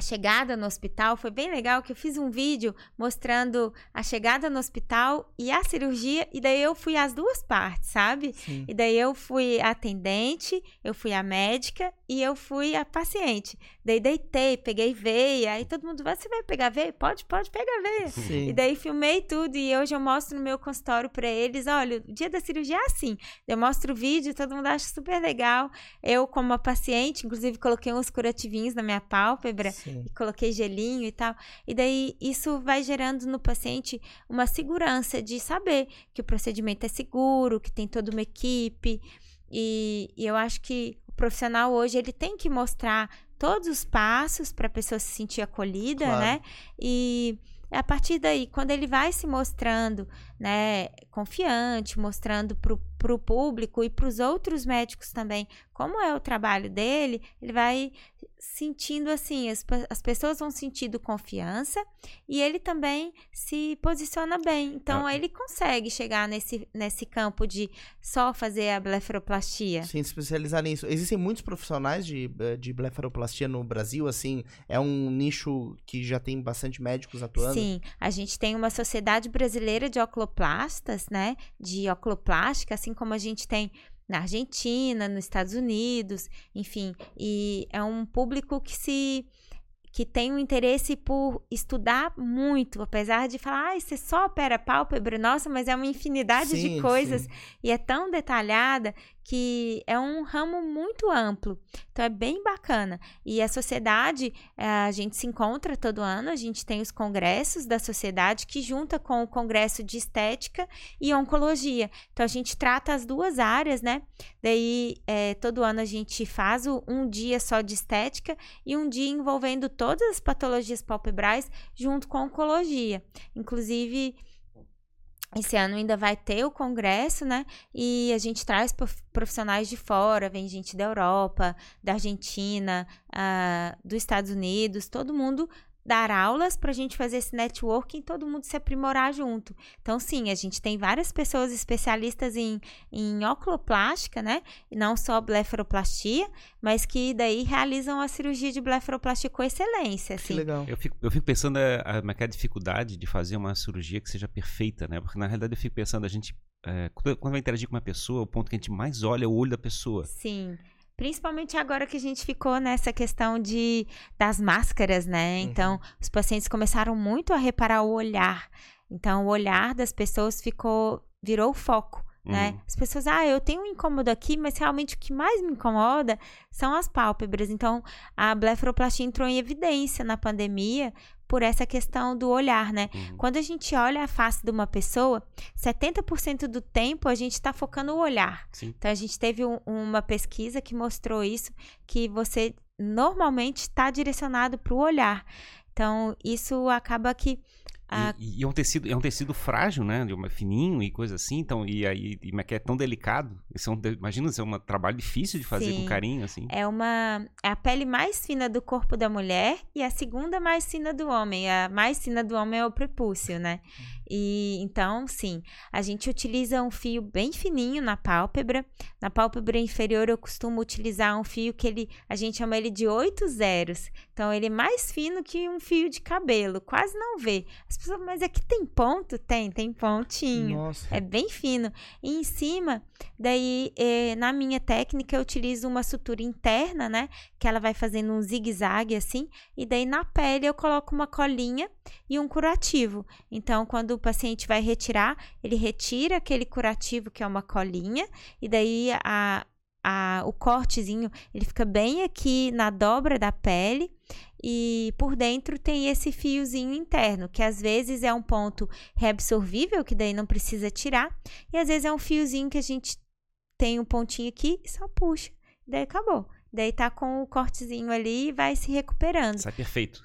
a chegada no hospital foi bem legal que eu fiz um vídeo mostrando a chegada no hospital e a cirurgia e daí eu fui as duas partes, sabe? Sim. E daí eu fui a atendente, eu fui a médica e eu fui a paciente. Daí deitei, peguei veia, aí todo mundo, você vai pegar veia? Pode, pode pegar veia. Sim. E daí filmei tudo e hoje eu mostro no meu consultório para eles, olha, o dia da cirurgia é assim. Eu mostro o vídeo, todo mundo acha super legal. Eu como a paciente, inclusive coloquei uns curativinhos na minha pálpebra coloquei gelinho e tal. E daí isso vai gerando no paciente uma segurança de saber que o procedimento é seguro, que tem toda uma equipe. E, e eu acho que o profissional hoje ele tem que mostrar todos os passos para a pessoa se sentir acolhida, claro. né? E a partir daí, quando ele vai se mostrando, né, confiante, mostrando para o público e para os outros médicos também como é o trabalho dele, ele vai sentindo assim, as, as pessoas vão sentindo confiança e ele também se posiciona bem. Então ah. ele consegue chegar nesse, nesse campo de só fazer a blefaroplastia. Sim, se especializar nisso. Existem muitos profissionais de, eh, de blefaroplastia no Brasil, assim, é um nicho que já tem bastante médicos atuando? Sim, a gente tem uma sociedade brasileira de oculoplastas, né, de oculoplástica, assim como a gente tem na Argentina, nos Estados Unidos, enfim, e é um público que se que tem um interesse por estudar muito, apesar de falar, ah, você só opera pálpebra, nossa, mas é uma infinidade sim, de coisas sim. e é tão detalhada que é um ramo muito amplo. Então é bem bacana. E a sociedade, eh, a gente se encontra todo ano, a gente tem os congressos da sociedade que junta com o congresso de estética e oncologia. Então a gente trata as duas áreas, né? Daí é, todo ano a gente faz um dia só de estética e um dia envolvendo todas as patologias palpebrais junto com oncologia. Inclusive esse ano ainda vai ter o congresso, né? E a gente traz profissionais de fora, vem gente da Europa, da Argentina, uh, dos Estados Unidos, todo mundo dar aulas para a gente fazer esse networking todo mundo se aprimorar junto. Então, sim, a gente tem várias pessoas especialistas em, em oculoplástica, né? E não só blefaroplastia, mas que daí realizam a cirurgia de blefaroplastia com excelência. Assim. Que legal. Eu fico, eu fico pensando a, a, a dificuldade de fazer uma cirurgia que seja perfeita, né? Porque na realidade eu fico pensando, a gente. É, quando vai interagir com uma pessoa, o ponto que a gente mais olha é o olho da pessoa. Sim. Principalmente agora que a gente ficou nessa questão de das máscaras, né? Uhum. Então, os pacientes começaram muito a reparar o olhar. Então, o olhar das pessoas ficou virou o foco. Né? Uhum. As pessoas, ah, eu tenho um incômodo aqui, mas realmente o que mais me incomoda são as pálpebras. Então, a blefaroplastia entrou em evidência na pandemia por essa questão do olhar, né? Uhum. Quando a gente olha a face de uma pessoa, 70% do tempo a gente está focando o olhar. Sim. Então a gente teve um, uma pesquisa que mostrou isso, que você normalmente está direcionado para o olhar. Então, isso acaba que a... E, e, é um tecido, é um tecido frágil, né? Fininho e coisa assim. Então, e aí, e, é, é tão delicado. Isso é um, imagina, isso é um trabalho difícil de fazer Sim. com carinho, assim. É uma. É a pele mais fina do corpo da mulher e a segunda mais fina do homem. A mais fina do homem é o prepúcio, né? E então, sim, a gente utiliza um fio bem fininho na pálpebra. Na pálpebra inferior eu costumo utilizar um fio que ele, a gente chama ele de oito zeros. Então ele é mais fino que um fio de cabelo, quase não vê. As pessoas, mas aqui tem ponto? Tem, tem pontinho. Nossa. É bem fino. E em cima, daí eh, na minha técnica eu utilizo uma sutura interna, né? Que ela vai fazendo um zigue-zague assim, e daí na pele eu coloco uma colinha e um curativo. Então, quando paciente vai retirar, ele retira aquele curativo que é uma colinha, e daí a, a, o cortezinho ele fica bem aqui na dobra da pele e por dentro tem esse fiozinho interno, que às vezes é um ponto reabsorvível, que daí não precisa tirar, e às vezes é um fiozinho que a gente tem um pontinho aqui e só puxa, daí acabou. Daí tá com o cortezinho ali e vai se recuperando. Sai perfeito.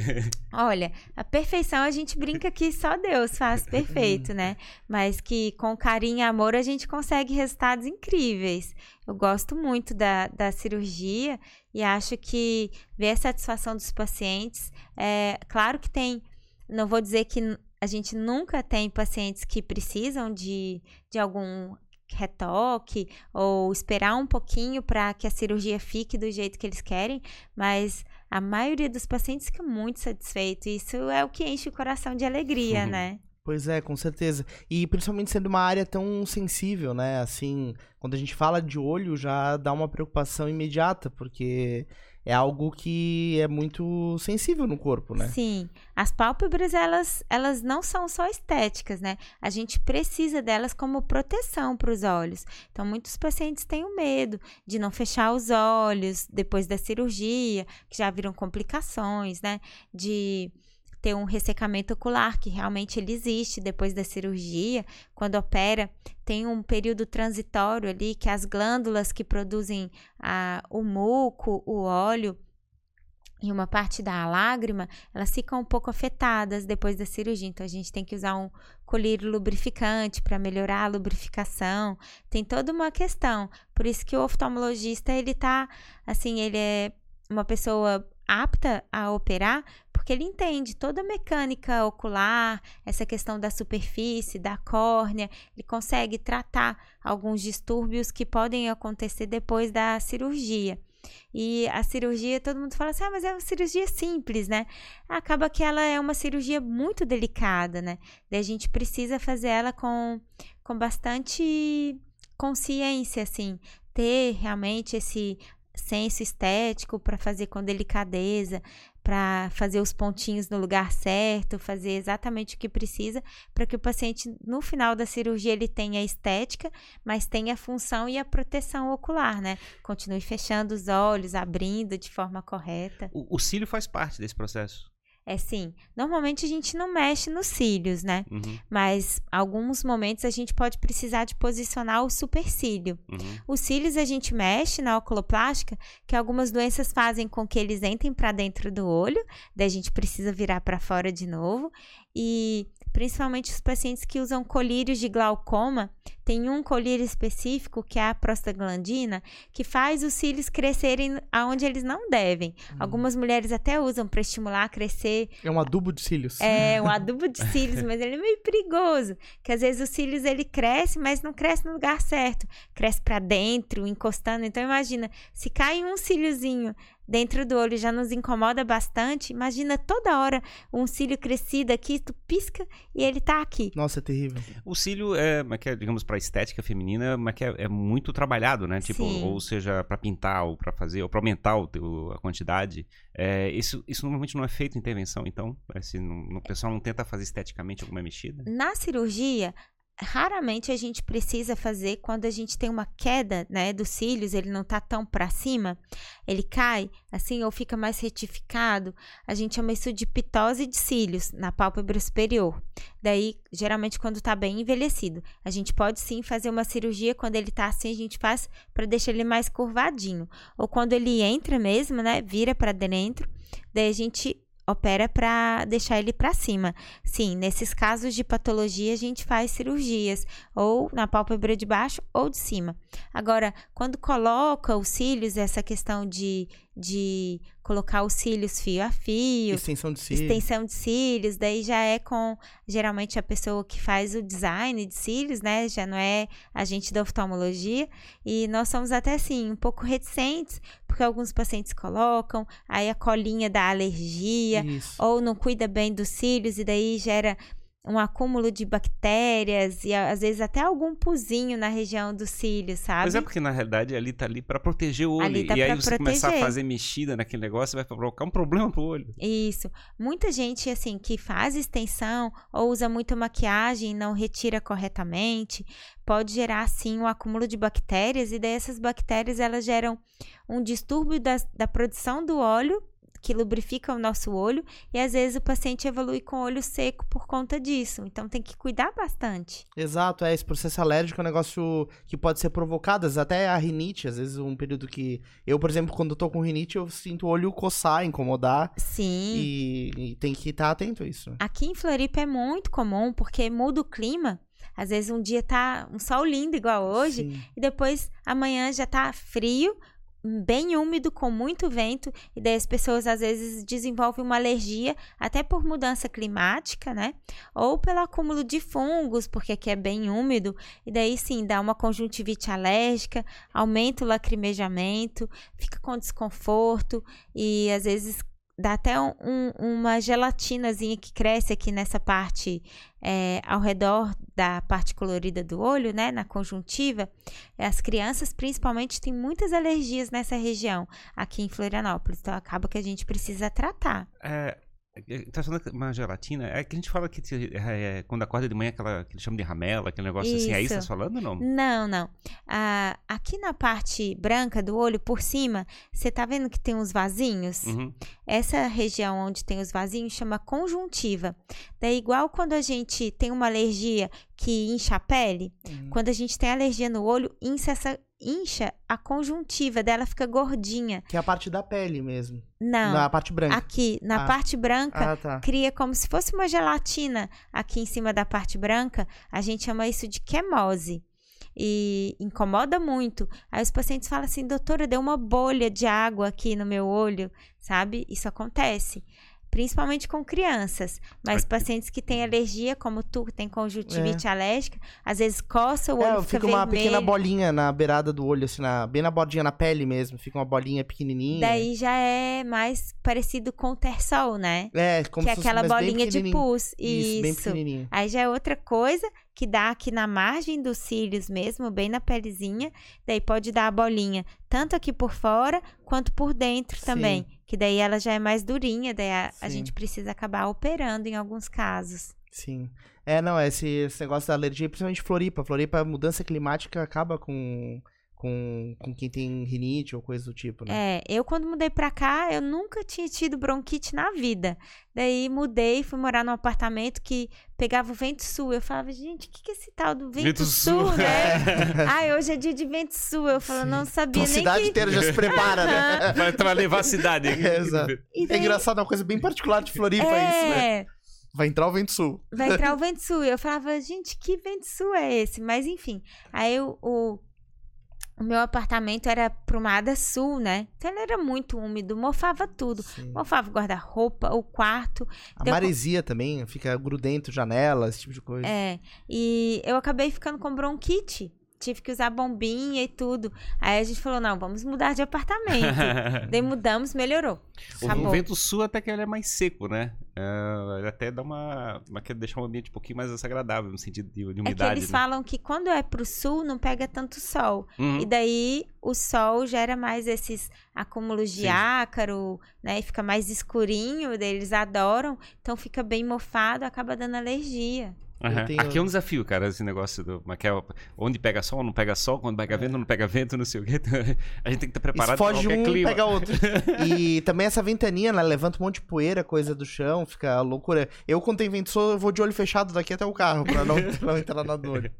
Olha, a perfeição a gente brinca que só Deus faz perfeito, né? Mas que com carinho e amor a gente consegue resultados incríveis. Eu gosto muito da, da cirurgia e acho que ver a satisfação dos pacientes. É claro que tem. Não vou dizer que a gente nunca tem pacientes que precisam de, de algum retoque ou esperar um pouquinho para que a cirurgia fique do jeito que eles querem, mas a maioria dos pacientes fica muito satisfeito. Isso é o que enche o coração de alegria, Uhum. né? Pois é, com certeza. E principalmente sendo uma área tão sensível, né? Assim, quando a gente fala de olho, já dá uma preocupação imediata, porque é algo que é muito sensível no corpo, né? Sim, as pálpebras elas, elas não são só estéticas, né? A gente precisa delas como proteção para os olhos. Então, muitos pacientes têm o medo de não fechar os olhos depois da cirurgia, que já viram complicações, né? De ter um ressecamento ocular, que realmente ele existe depois da cirurgia. Quando opera, tem um período transitório ali que as glândulas que produzem a, o muco, o óleo, e uma parte da lágrima, elas ficam um pouco afetadas depois da cirurgia. Então a gente tem que usar um colírio lubrificante para melhorar a lubrificação. Tem toda uma questão. Por isso que o oftalmologista, ele tá assim, ele é uma pessoa apta a operar, porque ele entende toda a mecânica ocular, essa questão da superfície, da córnea, ele consegue tratar alguns distúrbios que podem acontecer depois da cirurgia. E a cirurgia, todo mundo fala assim, ah, mas é uma cirurgia simples, né? Acaba que ela é uma cirurgia muito delicada, né? Daí a gente precisa fazer ela com, com bastante consciência, assim, ter realmente esse senso estético para fazer com delicadeza, para fazer os pontinhos no lugar certo, fazer exatamente o que precisa, para que o paciente no final da cirurgia ele tenha estética, mas tenha a função e a proteção ocular, né? Continue fechando os olhos, abrindo de forma correta. O, o cílio faz parte desse processo. É sim. Normalmente a gente não mexe nos cílios, né? Uhum, Mas alguns momentos a gente pode precisar de posicionar o supercílio. uhum. Os cílios a gente mexe na oculoplástica, que algumas doenças fazem com que eles entrem para dentro do olho, daí a gente precisa virar para fora de novo. E principalmente os pacientes que usam colírios de glaucoma, tem um colírio específico que é a prostaglandina, que faz os cílios crescerem aonde eles não devem. Algumas mulheres até usam para estimular a crescer É um adubo de cílios. é um adubo de cílios, mas ele é meio perigoso, que às vezes os cílios ele cresce, mas não cresce no lugar certo, cresce para dentro, encostando. Então imagina, se cai um cíliozinho dentro do olho já nos incomoda bastante, imagina toda hora um cílio crescido aqui, tu pisca e ele tá aqui. Nossa, é terrível. O cílio é, é é, digamos, para estética feminina, mas que é, é muito trabalhado, né? Tipo, Sim. ou seja, para pintar, ou para fazer, ou para aumentar o a quantidade. É, isso, isso normalmente não é feito em intervenção, então, assim, não- o pessoal não tenta fazer esteticamente alguma mexida. Na cirurgia, raramente a gente precisa fazer quando a gente tem uma queda, né, dos cílios, ele não tá tão para cima, ele cai assim ou fica mais retificado, a gente chama isso de pitose de cílios na pálpebra superior. Daí, geralmente quando tá bem envelhecido, a gente pode sim fazer uma cirurgia quando ele tá assim, a gente faz para deixar ele mais curvadinho, ou quando ele entra mesmo, né, vira para dentro, daí a gente opera para deixar ele para cima. Sim, nesses casos de patologia a gente faz cirurgias ou na pálpebra de baixo ou de cima. Agora, quando coloca os cílios, essa questão de, de colocar os cílios fio a fio, Extensão de cílios. extensão de cílios, daí já é com geralmente a pessoa que faz o design de cílios, né? Já não é a gente da oftalmologia. E nós somos até assim, um pouco reticentes, porque alguns pacientes colocam, aí a colinha da alergia, Isso. ou não cuida bem dos cílios e daí gera um acúmulo de bactérias e às vezes até algum puzinho na região dos cílios, sabe? Mas é porque, na realidade, ali tá ali para proteger o olho. Tá e aí você começar a proteger. fazer mexida naquele negócio, vai provocar um problema pro olho. Isso. Muita gente, assim, que faz extensão ou usa muita maquiagem e não retira corretamente, pode gerar, sim, um acúmulo de bactérias, e daí essas bactérias, elas geram um distúrbio da, da produção do óleo, que lubrifica o nosso olho, e às vezes o paciente evolui com o olho seco por conta disso. Então tem que cuidar bastante. Exato, é. Esse processo alérgico é um negócio que pode ser provocado. Até a rinite, às vezes um período que. Eu, por exemplo, quando eu tô com rinite, eu sinto o olho coçar, incomodar. Sim. E, e tem que estar atento a isso. Aqui em Floripa é muito comum, porque muda o clima. Às vezes um dia tá um sol lindo igual hoje, Sim. e depois amanhã já tá frio, bem úmido, com muito vento, e daí as pessoas às vezes desenvolvem uma alergia, até por mudança climática, né? Ou pelo acúmulo de fungos, porque aqui é bem úmido, e daí sim dá uma conjuntivite alérgica, aumenta o lacrimejamento, fica com desconforto e às vezes dá até um, uma gelatinazinha que cresce aqui nessa parte é, ao redor da parte colorida do olho, né, na conjuntiva. As crianças, principalmente, têm muitas alergias nessa região, aqui em Florianópolis. Então, acaba que a gente precisa tratar. É, Tá falando uma gelatina? É que a gente fala que é, quando acorda de manhã, aquela que eles chamam de ramela, aquele negócio isso. assim. É isso que você tá falando ou não? Não, não. Ah, aqui na parte branca do olho, por cima, você tá vendo que tem uns vasinhos? Uhum. Essa região onde tem os vasinhos chama conjuntiva. Daí, igual quando a gente tem uma alergia que incha a pele, uhum. quando a gente tem alergia no olho, incha essa incha, a conjuntiva dela fica gordinha. Que é a parte da pele mesmo. Não. Na parte branca. Aqui, na ah. parte branca, ah, tá. cria como se fosse uma gelatina aqui em cima da parte branca. A gente chama isso de quemose. E incomoda muito. Aí os pacientes falam assim, doutora, deu uma bolha de água aqui no meu olho, sabe? Isso acontece principalmente com crianças. Mas pacientes que têm alergia, como tu, que tem conjuntivite é. alérgica, às vezes coça o olho, é, fica, fica uma pequena bolinha na beirada do olho, assim, na, bem na bordinha, na pele mesmo. Fica uma bolinha pequenininha. Daí já é mais parecido com o tersol, né? É, como que é aquela bolinha de pus. Isso, Isso. Aí já é outra coisa que dá aqui na margem dos cílios mesmo, bem na pelezinha. Daí pode dar a bolinha tanto aqui por fora quanto por dentro Sim. também. Que daí ela já é mais durinha, daí a, a, gente precisa acabar operando em alguns casos. Sim. É, não, esse, esse negócio da alergia, principalmente Floripa. Floripa, mudança climática acaba com com, com quem tem rinite ou coisa do tipo, né? É, eu quando mudei pra cá, eu nunca tinha tido bronquite na vida. Daí mudei, fui morar num apartamento que pegava o vento sul. Eu falava, gente, o que, que é esse tal do vento, vento sul, sul, né? Ai, hoje é dia de vento sul. Eu falo, não sabia Tua nem cidade que... inteira já se prepara, né? Vai, vai levar a cidade. É, exato. Daí... É engraçado, é uma coisa bem particular de Floripa é... isso, né? Vai entrar o vento sul. Vai entrar o vento sul. Eu falava, gente, que vento sul é esse? Mas enfim, aí o, o o meu apartamento era prumada sul, né? Então ele era muito úmido, mofava tudo. Sim. Mofava o guarda-roupa, o quarto. A então, maresia também, fica grudento, janela, esse tipo de coisa. É. E eu acabei ficando com bronquite tive que usar bombinha e tudo. Aí a gente falou, não, vamos mudar de apartamento. Daí mudamos, melhorou. O, vento sul até que ele é mais seco, né? É, até dá uma, uma quer deixar o ambiente um pouquinho mais agradável no sentido de, de umidade. É que eles né? falam que quando é pro sul não pega tanto sol. Uhum. E daí o sol gera mais esses acúmulos de Sim. ácaro, né? E fica mais escurinho, daí eles adoram. Então fica bem mofado, acaba dando alergia. Uhum. Tenho... Aqui é um desafio, cara, esse negócio do. É onde pega sol, não pega sol, quando pega é. vento, não pega vento, não sei o quê. A gente tem que estar preparado para qualquer um, clima. pega outro. e também essa ventania, né? Levanta um monte de poeira, coisa do chão, fica loucura. Eu, quando tem vento, eu vou de olho fechado daqui até o carro, pra não, não entrar na dor.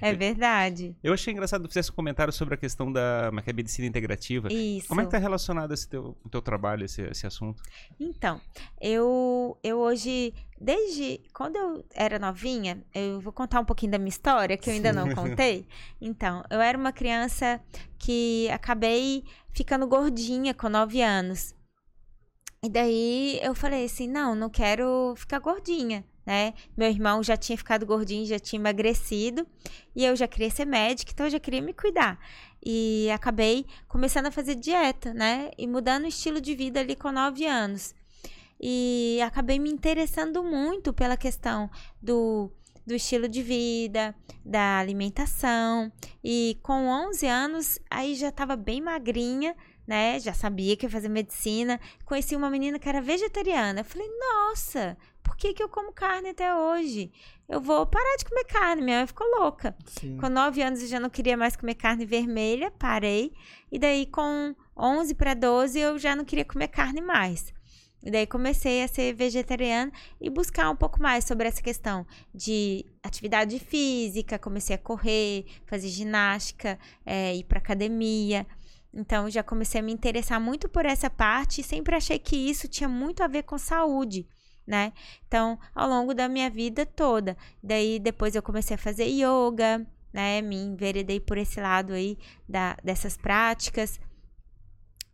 É verdade. Eu achei engraçado que fizesse um comentário sobre a questão da é medicina integrativa. Isso. Como é que está relacionado esse teu, o teu trabalho, esse, esse assunto? Então, eu, eu hoje, desde quando eu era novinha, eu vou contar um pouquinho da minha história, que eu ainda não contei. Então, eu era uma criança que acabei ficando gordinha com 9 anos. E daí eu falei assim: não, não quero ficar gordinha né? Meu irmão já tinha ficado gordinho, já tinha emagrecido, e eu já queria ser médica, então eu já queria me cuidar. E acabei começando a fazer dieta, né? E mudando o estilo de vida ali com 9 anos. E acabei me interessando muito pela questão do, do estilo de vida, da alimentação. E com 11 anos, aí já estava bem magrinha, né? Já sabia que ia fazer medicina. Conheci uma menina que era vegetariana. Eu falei, nossa, por que, que eu como carne até hoje? Eu vou parar de comer carne. Minha mãe ficou louca. Sim. Com 9 anos eu já não queria mais comer carne vermelha, parei. E daí com 11 para 12 eu já não queria comer carne mais. E daí comecei a ser vegetariana e buscar um pouco mais sobre essa questão de atividade física. Comecei a correr, fazer ginástica, é, ir para academia. Então já comecei a me interessar muito por essa parte e sempre achei que isso tinha muito a ver com saúde né? Então, ao longo da minha vida toda. Daí depois eu comecei a fazer yoga, né? Me enveredei por esse lado aí da, dessas práticas.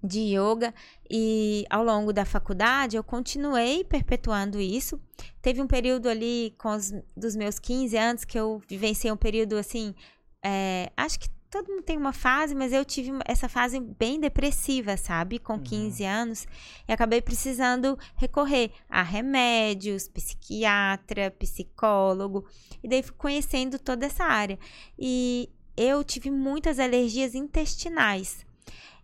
de yoga e ao longo da faculdade eu continuei perpetuando isso. Teve um período ali com os dos meus 15 anos que eu vivenciei um período assim, é, acho que todo mundo tem uma fase, mas eu tive essa fase bem depressiva, sabe? Com 15 uhum. anos. E acabei precisando recorrer a remédios, psiquiatra, psicólogo. E daí fui conhecendo toda essa área. E eu tive muitas alergias intestinais.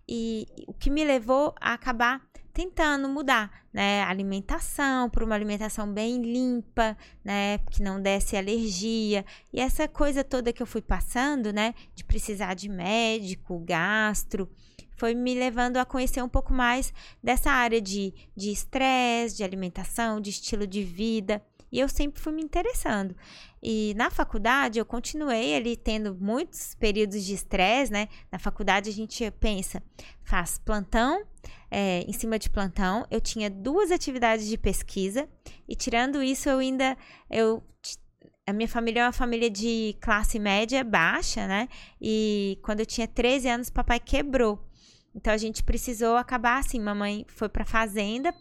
E o que me levou a acabar tentando mudar, né, a alimentação para uma alimentação bem limpa, né, que não desse alergia. E essa coisa toda que eu fui passando, né, de precisar de médico, gastro, foi me levando a conhecer um pouco mais dessa área de estresse, de, de alimentação, de estilo de vida. E eu sempre fui me interessando. E na faculdade eu continuei ali tendo muitos períodos de estresse, né? Na faculdade a gente pensa, faz plantão, é, em cima de plantão. Eu tinha duas atividades de pesquisa e tirando isso eu ainda eu a minha família é uma família de classe média baixa, né? E quando eu tinha 13 anos, papai quebrou. Então a gente precisou acabar assim. Mamãe foi para fazenda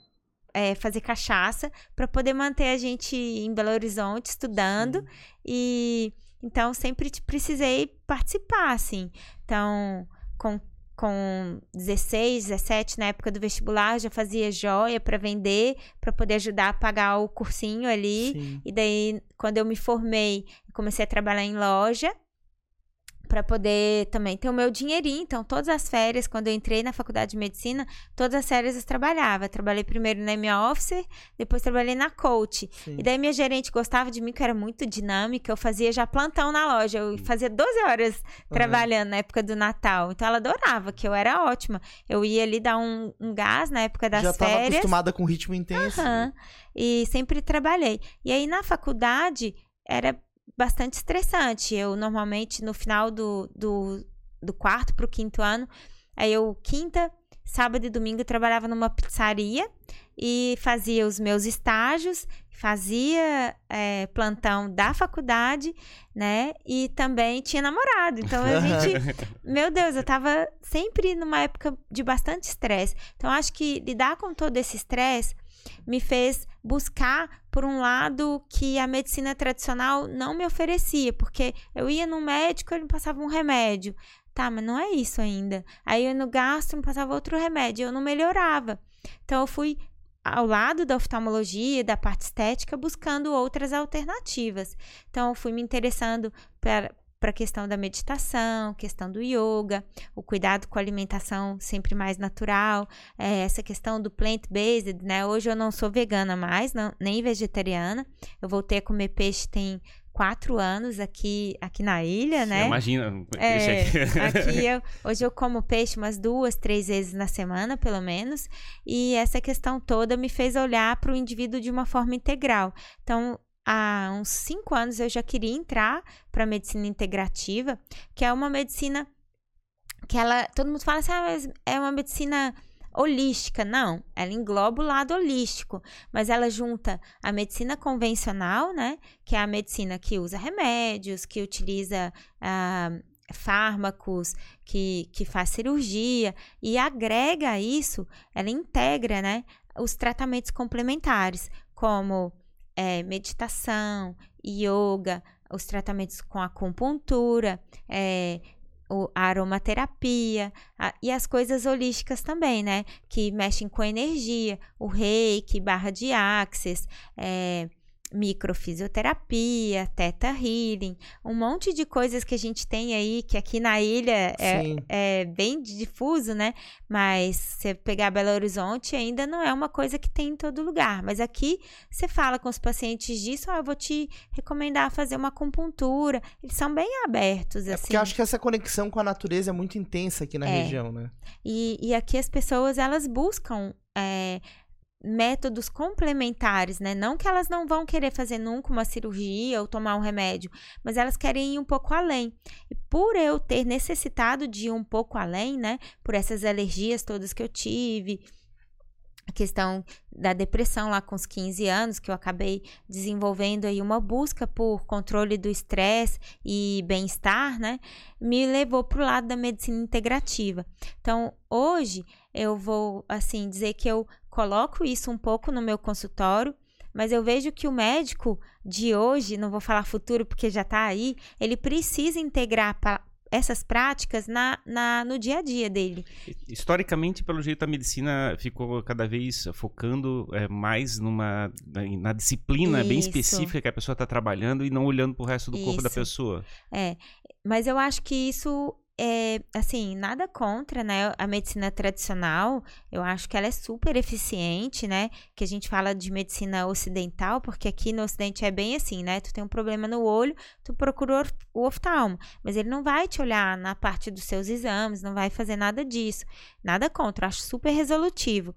é, fazer cachaça para poder manter a gente em Belo Horizonte estudando Sim. e então sempre precisei participar assim. Então com com 16, 17 na época do vestibular, já fazia joia para vender, para poder ajudar a pagar o cursinho ali. Sim. E daí, quando eu me formei, comecei a trabalhar em loja para poder também ter o meu dinheirinho. Então, todas as férias, quando eu entrei na faculdade de medicina, todas as férias eu trabalhava. trabalhei primeiro na minha office, depois trabalhei na coach. Sim. E daí minha gerente gostava de mim, que era muito dinâmica. Eu fazia já plantão na loja. Eu fazia 12 horas uhum. trabalhando na época do Natal. Então, ela adorava, que eu era ótima. Eu ia ali dar um, um gás na época das já férias. Já estava acostumada com ritmo intenso. Uhum. E sempre trabalhei. E aí, na faculdade, era bastante estressante. Eu normalmente no final do, do, do quarto para o quinto ano, aí eu quinta, sábado e domingo trabalhava numa pizzaria e fazia os meus estágios, fazia é, plantão da faculdade, né? E também tinha namorado. Então a gente, meu Deus, eu tava sempre numa época de bastante estresse. Então acho que lidar com todo esse estresse me fez buscar por um lado que a medicina tradicional não me oferecia, porque eu ia no médico, ele me passava um remédio. Tá, mas não é isso ainda. Aí eu ia no gastro, me passava outro remédio, eu não melhorava. Então eu fui ao lado da oftalmologia, da parte estética, buscando outras alternativas. Então, eu fui me interessando para a questão da meditação, questão do yoga, o cuidado com a alimentação sempre mais natural, é, essa questão do plant-based, né? Hoje eu não sou vegana mais, não, nem vegetariana. Eu voltei a comer peixe tem quatro anos aqui, aqui na ilha, né? Imagina. É, aqui eu, hoje eu como peixe umas duas, três vezes na semana, pelo menos. E essa questão toda me fez olhar para o indivíduo de uma forma integral. Então, há uns cinco anos eu já queria entrar para medicina integrativa, que é uma medicina que ela, todo mundo fala assim, ah, mas é uma medicina holística. Não, ela engloba o lado holístico, mas ela junta a medicina convencional, né, que é a medicina que usa remédios, que utiliza ah, fármacos, que, que faz cirurgia, e agrega isso, ela integra, né, os tratamentos complementares, como é, meditação, yoga, os tratamentos com acupuntura, é, o, a aromaterapia a, e as coisas holísticas também, né? Que mexem com energia, o reiki, barra de axis, é, microfisioterapia, teta healing, um monte de coisas que a gente tem aí, que aqui na ilha é, é, bem difuso, né? Mas você pegar Belo Horizonte ainda não é uma coisa que tem em todo lugar. Mas aqui você fala com os pacientes disso, ah, eu vou te recomendar fazer uma acupuntura. Eles são bem abertos, é assim. Porque eu acho que essa conexão com a natureza é muito intensa aqui na é. região, né? E, e aqui as pessoas, elas buscam é, métodos complementares, né? Não que elas não vão querer fazer nunca uma cirurgia ou tomar um remédio, mas elas querem ir um pouco além. E por eu ter necessitado de ir um pouco além, né? Por essas alergias todas que eu tive, a questão da depressão lá com os 15 anos, que eu acabei desenvolvendo aí uma busca por controle do estresse e bem-estar, né? Me levou para o lado da medicina integrativa. Então, hoje eu vou assim dizer que eu coloco isso um pouco no meu consultório, mas eu vejo que o médico de hoje, não vou falar futuro porque já está aí, ele precisa integrar essas práticas na, na, no dia a dia dele. Historicamente, pelo jeito, a medicina ficou cada vez focando é, mais numa, na, na disciplina Isso. bem específica que a pessoa está trabalhando e não olhando para o resto do Isso. corpo da pessoa. É, mas eu acho que isso é, assim, nada contra, né, a medicina tradicional, eu acho que ela é super eficiente, né, que a gente fala de medicina ocidental, porque aqui no ocidente é bem assim, né, tu tem um problema no olho, tu procura o oftalmo, mas ele não vai te olhar na parte dos seus exames, não vai fazer nada disso, nada contra, eu acho super resolutivo,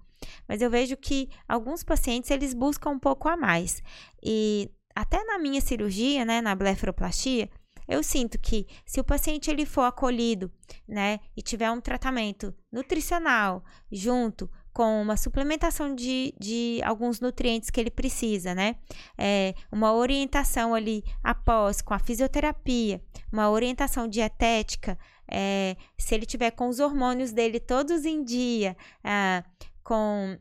mas eu vejo que alguns pacientes, eles buscam um pouco a mais, e até na minha cirurgia, né, na blefaroplastia, eu sinto que se o paciente ele for acolhido, né, e tiver um tratamento nutricional junto com uma suplementação de, de alguns nutrientes que ele precisa, né? É, uma orientação ali após com a fisioterapia, uma orientação dietética, é, se ele tiver com os hormônios dele todos em dia, ah, com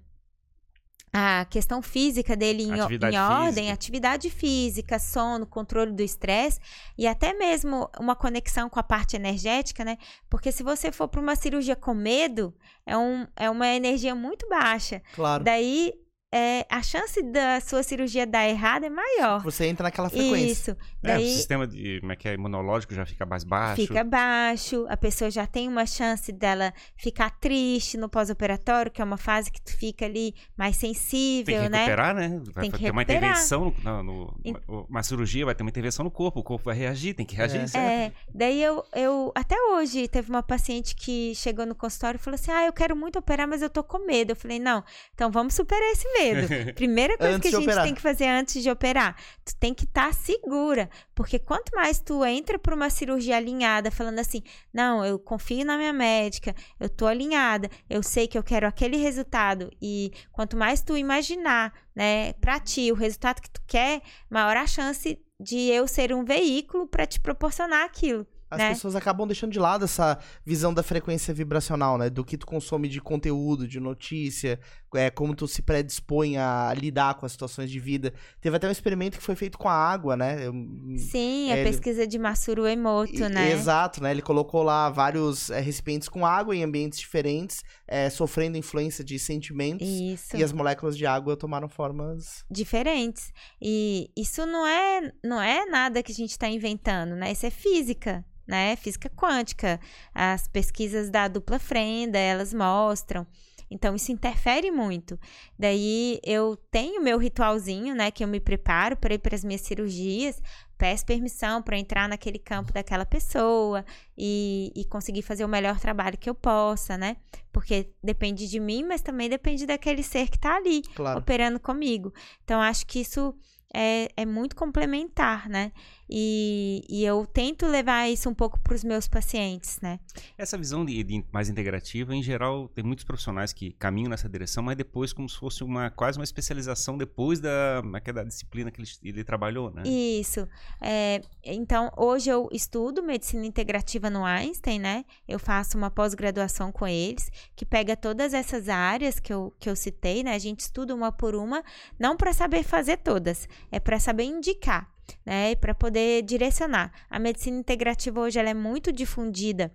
a questão física dele em, em ordem, atividade física, sono, controle do estresse e até mesmo uma conexão com a parte energética, né? Porque se você for para uma cirurgia com medo, é, um, é uma energia muito baixa. Claro. Daí é, a chance da sua cirurgia dar errado é maior. Você entra naquela frequência. Isso. Daí, é, o sistema de, como é que é, imunológico já fica mais baixo. Fica baixo, a pessoa já tem uma chance dela ficar triste no pós-operatório, que é uma fase que tu fica ali mais sensível, tem que né? recuperar, né? Vai tem que ter recuperar. uma intervenção, no, no, no, uma cirurgia vai ter uma intervenção no corpo, o corpo vai reagir, tem que reagir. É, é. daí eu, eu, até hoje, teve uma paciente que chegou no consultório e falou assim, ah, eu quero muito operar, mas eu tô com medo. Eu falei, não, então vamos superar esse medo. Primeiro primeira coisa que a gente operar. tem que fazer antes de operar, tu tem que estar tá segura, porque quanto mais tu entra para uma cirurgia alinhada, falando assim, não, eu confio na minha médica, eu tô alinhada, eu sei que eu quero aquele resultado e quanto mais tu imaginar, né, para ti o resultado que tu quer, maior a chance de eu ser um veículo para te proporcionar aquilo. As né? pessoas acabam deixando de lado essa visão da frequência vibracional, né? Do que tu consome de conteúdo, de notícia, é, como tu se predispõe a lidar com as situações de vida. Teve até um experimento que foi feito com a água, né? Eu, Sim, é, a pesquisa de Massuru Emoto, né? Exato, né? Ele colocou lá vários é, recipientes com água em ambientes diferentes, é, sofrendo influência de sentimentos. Isso. E as moléculas de água tomaram formas diferentes. E isso não é, não é nada que a gente está inventando, né? Isso é física né? Física quântica. As pesquisas da dupla frenda, elas mostram. Então, isso interfere muito. Daí, eu tenho meu ritualzinho, né? Que eu me preparo para ir para as minhas cirurgias, peço permissão para entrar naquele campo daquela pessoa e, e, conseguir fazer o melhor trabalho que eu possa, né? Porque depende de mim, mas também depende daquele ser que está ali, claro. operando comigo. Então, acho que isso é, é muito complementar, né? E, e eu tento levar isso um pouco para os meus pacientes, né? Essa visão de, de, mais integrativa, em geral, tem muitos profissionais que caminham nessa direção, mas depois como se fosse uma quase uma especialização depois da, da disciplina que ele, ele trabalhou, né? Isso. É, então, hoje eu estudo medicina integrativa no Einstein, né? Eu faço uma pós-graduação com eles, que pega todas essas áreas que eu, que eu citei, né? A gente estuda uma por uma, não para saber fazer todas, é para saber indicar né, para poder direcionar. A medicina integrativa hoje ela é muito difundida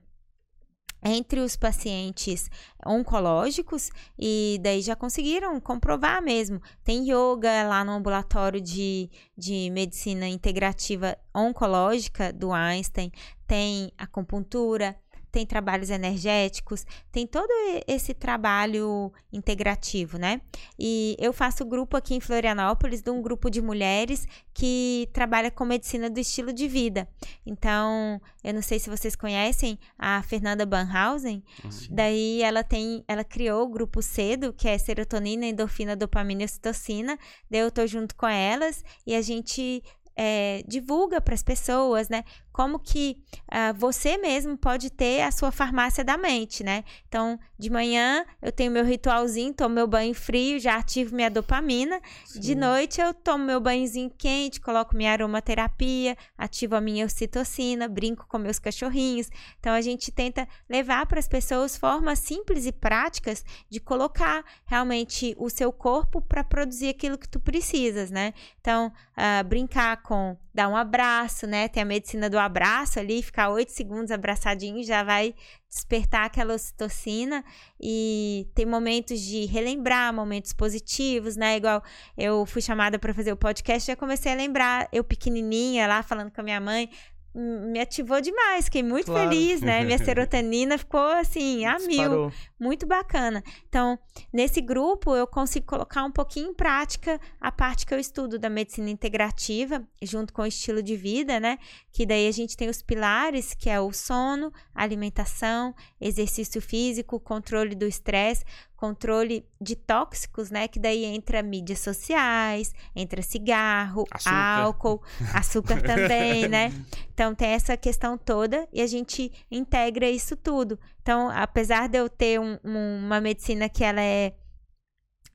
entre os pacientes oncológicos e daí já conseguiram comprovar mesmo. Tem yoga lá no ambulatório de, de medicina integrativa oncológica do Einstein, tem acupuntura, tem trabalhos energéticos, tem todo esse trabalho integrativo, né? E eu faço grupo aqui em Florianópolis de um grupo de mulheres que trabalha com medicina do estilo de vida. Então, eu não sei se vocês conhecem a Fernanda Banhausen. Sim. Daí ela tem, ela criou o grupo cedo, que é serotonina, endorfina, dopamina e ocitocina. Daí eu tô junto com elas e a gente é, divulga para as pessoas, né? Como que uh, você mesmo pode ter a sua farmácia da mente, né? Então, de manhã eu tenho meu ritualzinho, tomo meu banho frio, já ativo minha dopamina. Sim. De noite eu tomo meu banhozinho quente, coloco minha aromaterapia, ativo a minha ocitocina, brinco com meus cachorrinhos. Então, a gente tenta levar para as pessoas formas simples e práticas de colocar realmente o seu corpo para produzir aquilo que tu precisas, né? Então, uh, brincar com dar um abraço, né? Tem a medicina do abraço ali, ficar oito segundos abraçadinho já vai despertar aquela ocitocina e tem momentos de relembrar momentos positivos, né? Igual eu fui chamada para fazer o podcast, já comecei a lembrar eu pequenininha lá falando com a minha mãe, me ativou demais, fiquei muito claro. feliz, né? Minha serotonina ficou assim, a Disparou. mil. Muito bacana. Então, nesse grupo, eu consigo colocar um pouquinho em prática a parte que eu estudo da medicina integrativa, junto com o estilo de vida, né? Que daí a gente tem os pilares, que é o sono, alimentação, exercício físico, controle do estresse, controle de tóxicos, né? Que daí entra mídias sociais, entra cigarro, açúcar. álcool, açúcar também, né? Então tem essa questão toda e a gente integra isso tudo. Então, apesar de eu ter um, uma medicina que ela é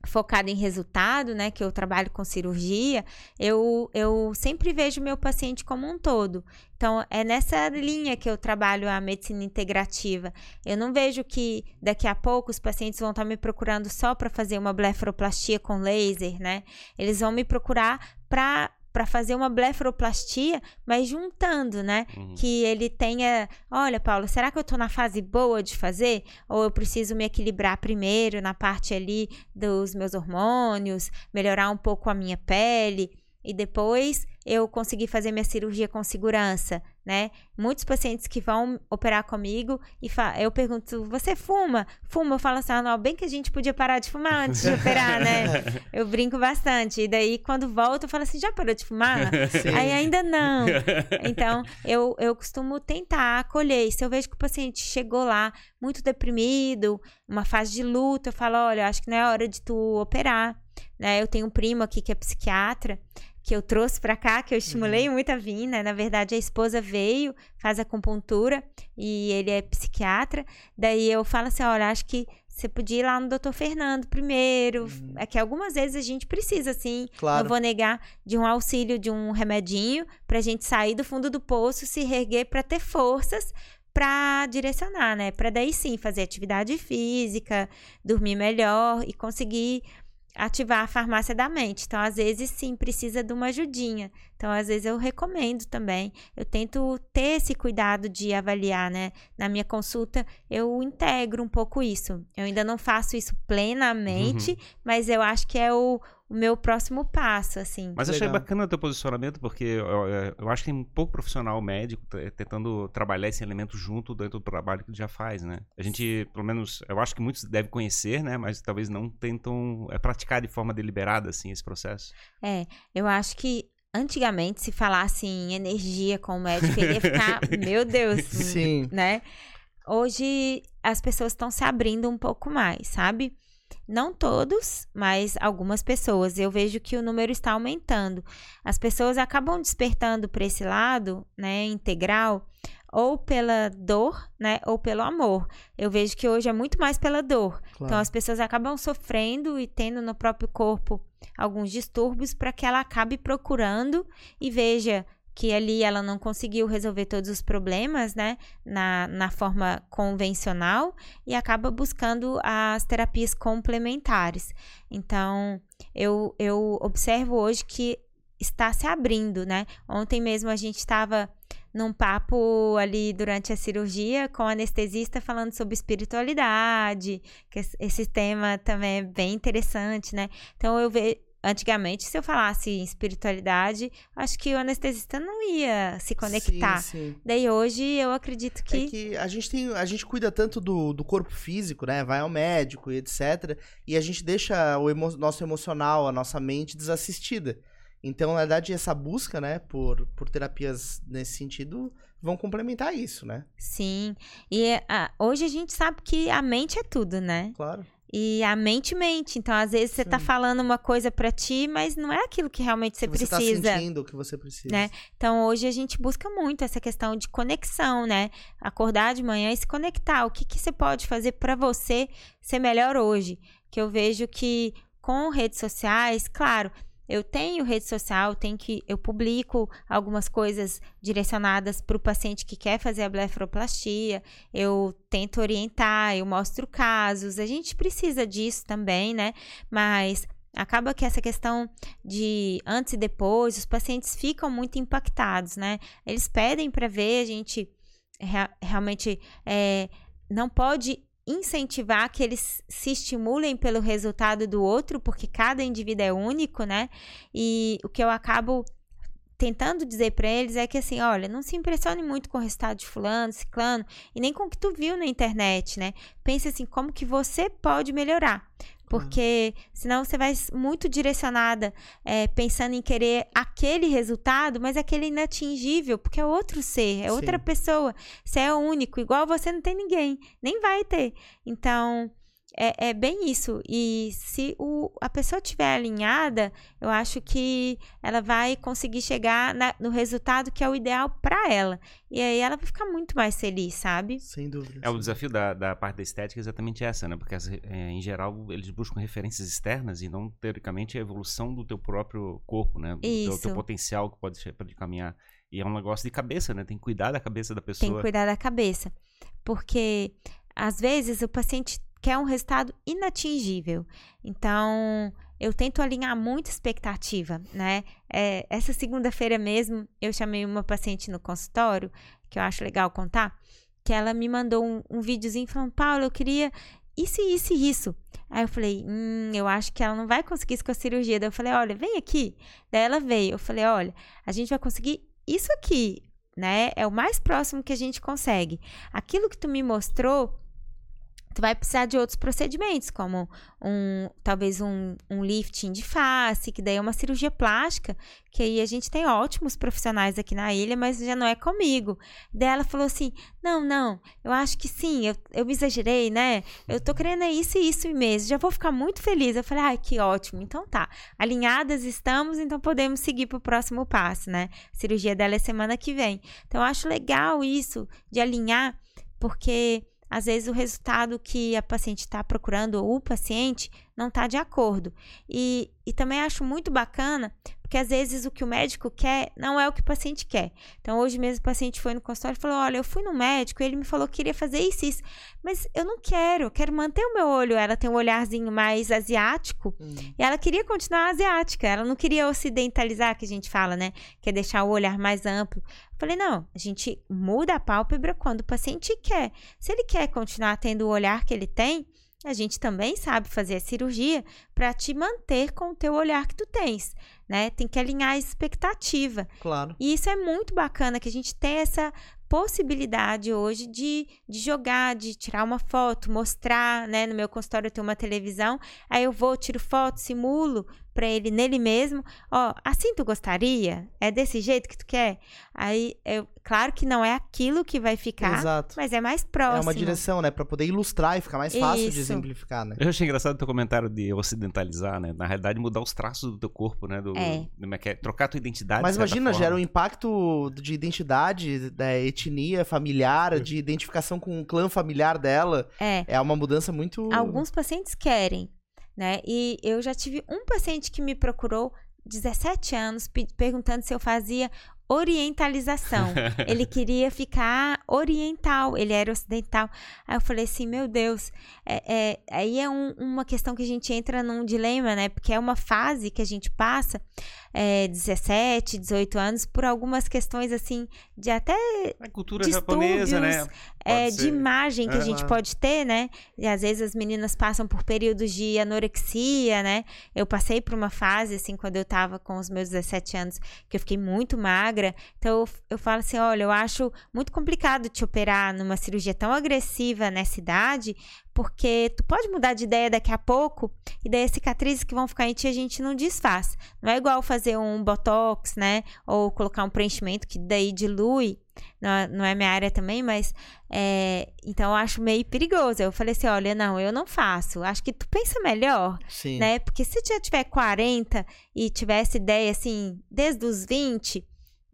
focada em resultado, né, que eu trabalho com cirurgia, eu, eu sempre vejo meu paciente como um todo. Então, é nessa linha que eu trabalho a medicina integrativa. Eu não vejo que daqui a pouco os pacientes vão estar me procurando só para fazer uma blefaroplastia com laser, né? Eles vão me procurar para para fazer uma blefaroplastia, mas juntando, né? Uhum. Que ele tenha, olha, Paulo, será que eu estou na fase boa de fazer? Ou eu preciso me equilibrar primeiro na parte ali dos meus hormônios, melhorar um pouco a minha pele e depois eu conseguir fazer minha cirurgia com segurança, né? Muitos pacientes que vão operar comigo e eu pergunto: "Você fuma?" Fuma, eu falo assim: ah, "Não, bem que a gente podia parar de fumar antes de operar, né?" Eu brinco bastante. E daí quando volto, eu falo assim: "Já parou de fumar?" Sim. Aí ainda não. Então, eu eu costumo tentar acolher. Se eu vejo que o paciente chegou lá muito deprimido, uma fase de luta, eu falo: "Olha, acho que não é hora de tu operar." Né? Eu tenho um primo aqui que é psiquiatra que eu trouxe para cá, que eu estimulei uhum. muito a vir, né? Na verdade, a esposa veio, faz acupuntura e ele é psiquiatra. Daí eu falo assim: olha, acho que você podia ir lá no doutor Fernando primeiro. Uhum. É que algumas vezes a gente precisa, assim, claro. não vou negar, de um auxílio, de um remedinho, pra gente sair do fundo do poço, se reerguer para ter forças para direcionar, né? Para daí sim fazer atividade física, dormir melhor e conseguir ativar a farmácia da mente. Então, às vezes, sim, precisa de uma ajudinha. Então, às vezes, eu recomendo também. Eu tento ter esse cuidado de avaliar, né? Na minha consulta, eu integro um pouco isso. Eu ainda não faço isso plenamente, uhum. mas eu acho que é o, o meu próximo passo, assim. Mas achei bacana o teu posicionamento, porque eu, eu, acho que tem um pouco profissional médico tentando trabalhar esse elemento junto dentro do trabalho que ele já faz, né? A gente, pelo menos, eu acho que muitos devem conhecer, né? Mas talvez não tentam é, praticar de forma deliberada, assim, esse processo. É, eu acho que antigamente, se falasse em energia com o médico, ele ia ficar, meu Deus, Sim. né? Hoje as pessoas estão se abrindo um pouco mais, sabe? Não todos, mas algumas pessoas. Eu vejo que o número está aumentando. As pessoas acabam despertando para esse lado, né, integral, ou pela dor, né, ou pelo amor. Eu vejo que hoje é muito mais pela dor. Claro. Então as pessoas acabam sofrendo e tendo no próprio corpo alguns distúrbios para que ela acabe procurando e veja que ali ela não conseguiu resolver todos os problemas, né, na, na forma convencional e acaba buscando as terapias complementares. Então, eu, eu observo hoje que está se abrindo, né? Ontem mesmo a gente estava num papo ali durante a cirurgia com o anestesista falando sobre espiritualidade, que esse tema também é bem interessante, né? Então eu vejo Antigamente, se eu falasse em espiritualidade, acho que o anestesista não ia se conectar. Sim, sim. Daí hoje eu acredito que. É que a gente tem. A gente cuida tanto do, do corpo físico, né? Vai ao médico e etc. E a gente deixa o emo nosso emocional, a nossa mente desassistida. Então, na verdade, essa busca, né, por, por terapias nesse sentido, vão complementar isso, né? Sim. E uh, hoje a gente sabe que a mente é tudo, né? Claro. E a mente mente. Então, às vezes, você tá Sim. falando uma coisa pra ti, mas não é aquilo que realmente você Que você tá precisa. sentindo o que você precisa. Né? Então, hoje a gente busca muito essa questão de conexão, né? Acordar de manhã e se conectar. O que, que você pode fazer pra você ser melhor hoje? Que eu vejo que com redes sociais, claro, eu tenho rede social, tenho que eu publico algumas coisas direcionadas para o paciente que quer fazer a blefaroplastia, eu tento orientar, eu mostro casos, a gente precisa disso também, né? Mas acaba que essa questão de antes e depois, os pacientes ficam muito impactados, né? Eles pedem para ver, a gente rea- realmente é, não pode incentivar que eles se estimulem pelo resultado do outro, porque cada indivíduo é único, né? E o que eu acabo tentando dizer para eles é que assim, olha, não se impressione muito com o resultado de fulano, ciclano, e nem com o que tu viu na internet, né? Pense assim, como que você pode melhorar. Porque senão você vai muito direcionada, é, pensando em querer aquele resultado, mas aquele inatingível, porque é outro ser, é outra Sim. pessoa. Você é único, igual você não tem ninguém, nem vai ter. Então, é, é bem isso. E se o, a pessoa estiver alinhada, eu acho que ela vai conseguir chegar na- no resultado que é o ideal para ela. E aí ela vai ficar muito mais feliz, sabe? Sem dúvida. É o desafio da, da parte da estética é exatamente essa, né? Porque é, em geral eles buscam referências externas e não teoricamente a evolução do teu próprio corpo, né? Do teu, Isso. teu potencial que pode, pode caminhar. E é um negócio de cabeça, né? Tem que cuidar da cabeça da Tem pessoa. que cuidar da cabeça. Porque, às vezes, o paciente quer um resultado inatingível. Então, eu tento alinhar muito expectativa, né? É, essa segunda-feira mesmo, eu chamei uma paciente no consultório, que eu acho legal contar, que ela me mandou um, um videozinho falando, Paulo, eu queria isso, isso e isso. Aí eu falei, hum, eu acho que ela não vai conseguir isso com a cirurgia. Daí eu falei, olha, vem aqui. Daí ela veio. Eu falei, olha, a gente vai conseguir isso aqui, né? É o mais próximo que a gente consegue. Aquilo que tu me mostrou, tu vai precisar de outros procedimentos, como um, talvez um, um lifting de face, que daí é uma cirurgia plástica, que aí a gente tem ótimos profissionais aqui na ilha, mas já não é comigo. Daí ela falou assim: não, não, eu acho que sim, eu, eu me exagerei, né? Eu tô querendo é isso e isso mesmo, já vou ficar muito feliz. Eu falei, ai, que ótimo, então tá. Alinhadas estamos, então podemos seguir pro próximo passo, né? A cirurgia dela é semana que vem. Então eu acho legal isso de alinhar, porque às vezes o resultado que a paciente está procurando ou o paciente não está de acordo. E, e também acho muito bacana, porque às vezes o que o médico quer não é o que o paciente quer. Então, hoje mesmo o paciente foi no consultório e falou: Olha, eu fui no médico e ele me falou que queria fazer isso isso, mas eu não quero, eu quero manter o meu olho. Ela tem um olharzinho mais asiático Hum. e ela queria continuar asiática, ela não queria ocidentalizar, que a gente fala, né? Que é deixar o olhar mais amplo. Eu falei, não, a gente muda a pálpebra quando o paciente quer. Se ele quer continuar tendo o olhar que ele tem, a gente também sabe fazer a cirurgia para te manter com o teu olhar que tu tens, né? Tem que alinhar a expectativa. Claro. E isso é muito bacana, que a gente tem essa possibilidade hoje de, de jogar, de tirar uma foto, mostrar, né? No meu consultório eu tenho uma televisão, aí eu vou, tiro foto, simulo para ele nele mesmo. Ó, assim tu gostaria? É desse jeito que tu quer? Aí, eu, claro que não é aquilo que vai ficar, Exato. mas é mais É próximo. uma direção, né? Pra poder ilustrar e ficar mais fácil de Isso. exemplificar, né? Eu achei engraçado o teu comentário de ocidentalizar, né? Na realidade, mudar os traços do teu corpo, né? Do, É. do- é que é? Trocar a tua identidade. Mas de imagina, forma. gera um impacto de identidade, da etnia familiar, de identificação com o clã familiar dela. É. É uma mudança muito. Alguns pacientes querem, né? E eu já tive um paciente que me procurou, 17 anos, pe- perguntando se eu fazia orientalização. ele queria ficar oriental, ele era ocidental. Aí eu falei assim, meu Deus, é, é- aí é um- uma questão que a gente entra num dilema, né? Porque é uma fase que a gente passa, é, 17, 18 anos, por algumas questões assim, de até A cultura japonesa, né? é, de imagem que a gente pode ter, né? E às vezes as meninas passam por períodos de anorexia, né? Eu passei por uma fase, assim, quando eu tava com os meus 17 anos, que eu fiquei muito magra. Então eu, eu falo assim: olha, eu acho muito complicado te operar numa cirurgia tão agressiva nessa idade, porque tu pode mudar de ideia daqui a pouco, e daí as cicatrizes que vão ficar em ti a gente não desfaz. Não é igual fazer um botox, né? Ou colocar um preenchimento que daí dilui não, é, não é minha área também, mas é, então eu acho meio perigoso. Eu falei assim: olha, não, eu não faço. Acho que tu pensa melhor, Sim. né? Porque se já tiver 40 e tivesse ideia assim, desde os 20,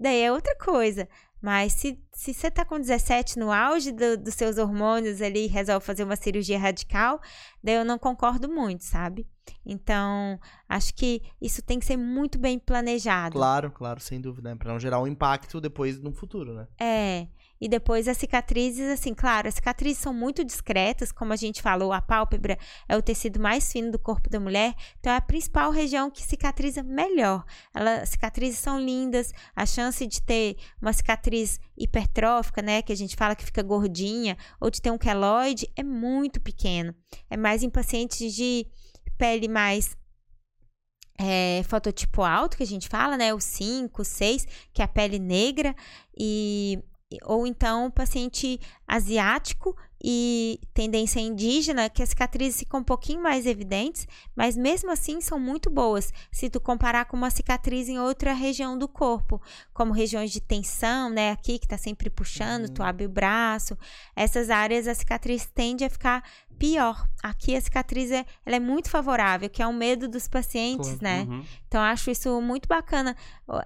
daí é outra coisa. Mas se, se você tá com 17 no auge do, dos seus hormônios ali e resolve fazer uma cirurgia radical, daí eu não concordo muito, sabe? Então, acho que isso tem que ser muito bem planejado. Claro, claro, sem dúvida, né? Pra não gerar um impacto depois no futuro, né? É. E depois as cicatrizes, assim, claro, as cicatrizes são muito discretas, como a gente falou, a pálpebra é o tecido mais fino do corpo da mulher, então é a principal região que cicatriza melhor. Ela, cicatrizes são lindas, a chance de ter uma cicatriz hipertrófica, né, que a gente fala que fica gordinha, ou de ter um queloide, é muito pequeno. É mais em pacientes de pele mais é, fototipo alto, que a gente fala, né? O 5, 6, que é a pele negra, e ou então paciente asiático e tendência indígena, que as cicatrizes ficam um pouquinho mais evidentes, mas mesmo assim são muito boas se tu comparar com uma cicatriz em outra região do corpo, como regiões de tensão, né, aqui que tá sempre puxando, tu abre o braço, essas áreas a cicatriz tende a ficar pior. Aqui a cicatriz é, ela é muito favorável, que é o medo dos pacientes, Claro. né? Uhum. Então, acho isso muito bacana.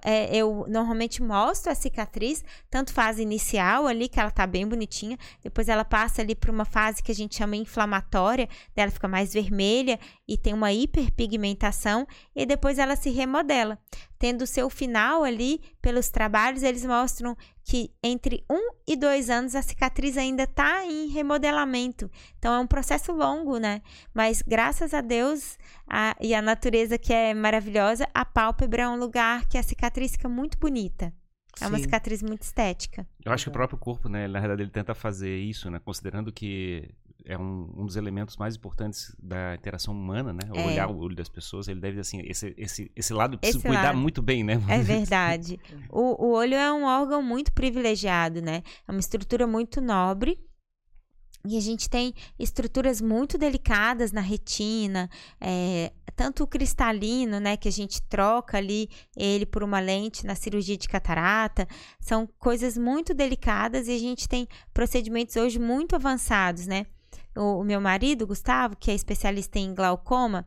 É, eu normalmente mostro a cicatriz, tanto fase inicial ali, que ela tá bem bonitinha, depois ela passa ali para uma fase que a gente chama inflamatória, ela fica mais vermelha e tem uma hiperpigmentação, e depois ela se remodela. Tendo o seu final ali, pelos trabalhos, eles mostram que entre um e dois anos a cicatriz ainda está em remodelamento. Então é um processo longo, né? Mas graças a Deus a- e a natureza que é maravilhosa, a pálpebra é um lugar que a cicatriz fica muito bonita. É uma Sim. cicatriz muito estética. Eu acho que o próprio corpo, né, na verdade, ele tenta fazer isso, né, considerando que é um, um dos elementos mais importantes da interação humana, né, É. olhar o olho das pessoas, ele deve, assim, esse, esse, esse lado precisa Esse cuidar lado. muito bem, né? É verdade. O, o olho é um órgão muito privilegiado, né? É uma estrutura muito nobre. E a gente tem estruturas muito delicadas na retina, é, tanto o cristalino, né, que a gente troca ali ele por uma lente na cirurgia de catarata, são coisas muito delicadas e a gente tem procedimentos hoje muito avançados, né? O, o meu marido, Gustavo, que é especialista em glaucoma,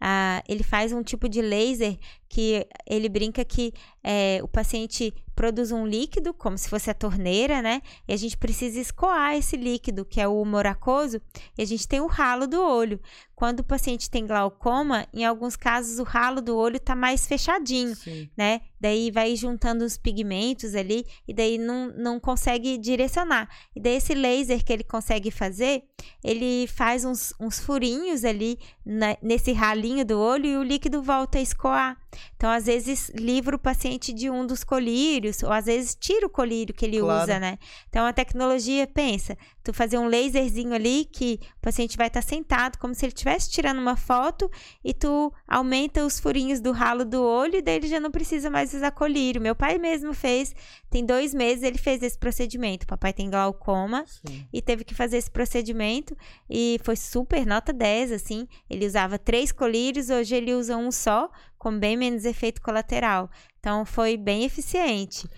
ah, ele faz um tipo de laser que ele brinca que é, o paciente produz um líquido, como se fosse a torneira, né? E a gente precisa escoar esse líquido, que é o humor aquoso, e a gente tem o ralo do olho. Quando o paciente tem glaucoma, em alguns casos o ralo do olho tá mais fechadinho, Sim. né? Daí vai juntando os pigmentos ali e daí não, não consegue direcionar. E daí esse laser que ele consegue fazer, ele faz uns, uns furinhos ali na- nesse ralinho do olho e o líquido volta a escoar. Então, às vezes, livra o paciente de um dos colírios, ou às vezes tira o colírio que ele Claro. usa, né? Então, a tecnologia, pensa, tu fazer um laserzinho ali que o paciente vai estar sentado, como se ele estivesse tirando uma foto, e tu aumenta os furinhos do ralo do olho, e daí ele já não precisa mais usar colírio. Meu pai mesmo fez, tem dois meses ele fez esse procedimento. O papai tem glaucoma, Sim. e teve que fazer esse procedimento e foi super nota 10, assim. Ele usava três colírios, hoje ele usa um só, com bem menos efeito colateral. Então foi bem eficiente.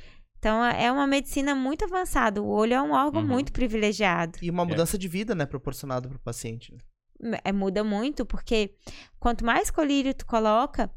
Então é uma medicina muito avançada. O olho é um órgão Uhum. muito privilegiado. E uma mudança de vida, né, proporcionada pro paciente. né? É, muda muito, porque quanto mais colírio tu coloca,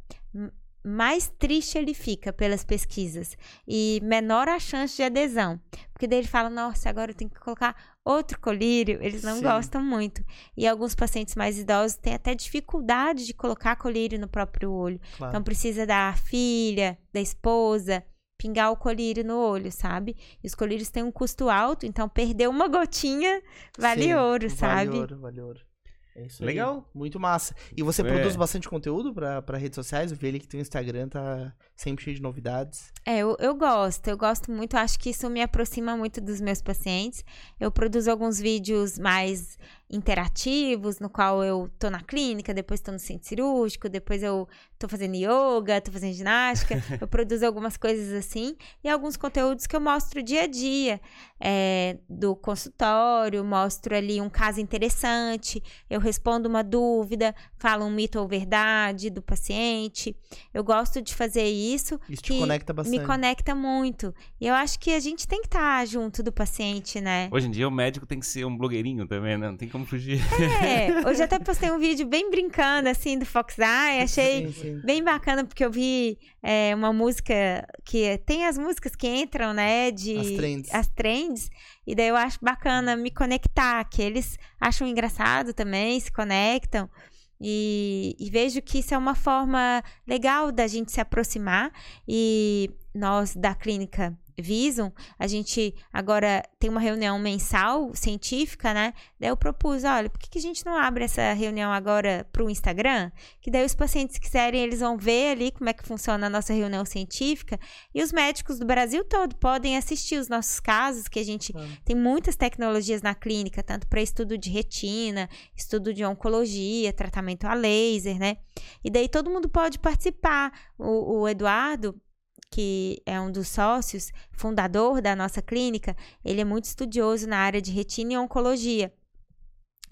mais triste ele fica pelas pesquisas e menor a chance de adesão. Porque daí ele fala, nossa, agora eu tenho que colocar outro colírio. Eles não Sim. gostam muito. E alguns pacientes mais idosos têm até dificuldade de colocar colírio no próprio olho. Claro. Então precisa da filha, da esposa, pingar o colírio no olho, sabe? E os colírios têm um custo alto, então perder uma gotinha vale Sim, ouro, sabe? Vale ouro, vale ouro. É isso aí. Legal. Muito massa. E você É. produz bastante conteúdo pra, pra redes sociais? Eu vi ali que teu Instagram tá sempre cheio de novidades. É, eu, eu gosto, eu gosto muito, acho que isso me aproxima muito dos meus pacientes. Eu produzo alguns vídeos mais interativos, no qual eu tô na clínica, depois tô no centro cirúrgico, depois eu tô fazendo yoga, tô fazendo ginástica, eu produzo algumas coisas assim, e alguns conteúdos que eu mostro dia a dia é, do consultório, mostro ali um caso interessante, eu respondo uma dúvida, falo um mito ou verdade do paciente. Eu gosto de fazer isso. Isso te conecta bastante. Me conecta muito. E eu acho que a gente tem que estar tá junto do paciente, né? Hoje em dia o médico tem que ser um blogueirinho também, né? Não tem como fugir. É, hoje até postei um vídeo bem brincando, assim, do Fox Eye. Achei sim, sim. bem bacana, porque eu vi é, uma música que tem as músicas que entram, né? De, as trends. As trends. E daí eu acho bacana me conectar, que eles acham engraçado também, se conectam. E, e, vejo que isso é uma forma legal da gente se aproximar. E nós da clínica Visum, a gente agora tem uma reunião mensal científica, né? Daí eu propus, olha, por que, que a gente não abre essa reunião agora para o Instagram? Que daí os pacientes quiserem, eles vão ver ali como é que funciona a nossa reunião científica e os médicos do Brasil todo podem assistir os nossos casos, que a gente tem muitas tecnologias na clínica, tanto para estudo de retina, estudo de oncologia, tratamento a laser, né? E daí todo mundo pode participar. O, o Eduardo, que é um dos sócios, fundador da nossa clínica, ele é muito estudioso na área de retina e oncologia.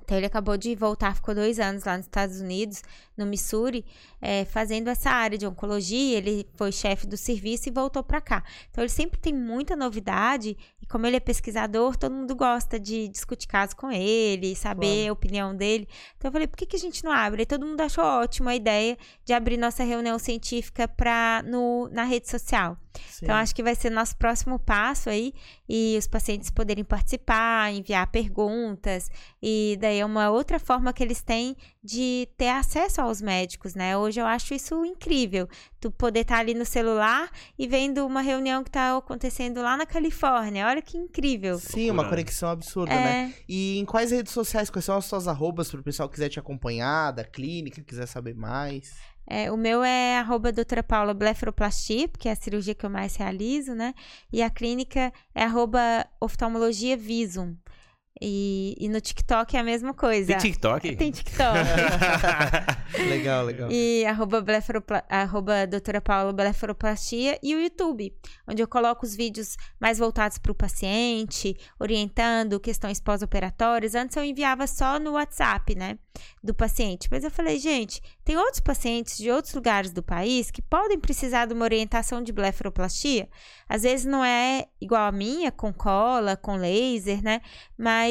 Então, ele acabou de voltar, ficou dois anos lá nos Estados Unidos, no Missouri, é, fazendo essa área de oncologia. Ele foi chefe do serviço e voltou para cá. Então, ele sempre tem muita novidade. E como ele é pesquisador, todo mundo gosta de discutir casos com ele, saber a opinião dele. Então, eu falei, por que, que a gente não abre? E todo mundo achou ótima a ideia de abrir nossa reunião científica pra, no, na rede social. Sim. Então, acho que vai ser nosso próximo passo aí. E os pacientes poderem participar, enviar perguntas. E daí é uma outra forma que eles têm de ter acesso aos médicos, né? Hoje eu acho isso incrível. Tu poder estar tá ali no celular e vendo uma reunião que está acontecendo lá na Califórnia. Olha que incrível. Sim, uma conexão absurda, é... né? E em quais redes sociais, quais são as suas arrobas para o pessoal que quiser te acompanhar, da clínica, quiser saber mais? É, o meu é arroba doutora Paula Blefaroplastia, porque é a cirurgia que eu mais realizo, né? E a clínica é arroba oftalmologia visum. E, e, no TikTok é a mesma coisa. Tem TikTok? Tem TikTok. legal, legal. E arroba, blefaropla, arroba doutora Paula Blefaroplastia e o YouTube, onde eu coloco os vídeos mais voltados para o paciente, orientando questões pós-operatórias. Antes eu enviava só no WhatsApp, né, do paciente. Mas eu falei, gente, tem outros pacientes de outros lugares do país que podem precisar de uma orientação de blefaroplastia. Às vezes não é igual a minha, com cola, com laser, né? Mas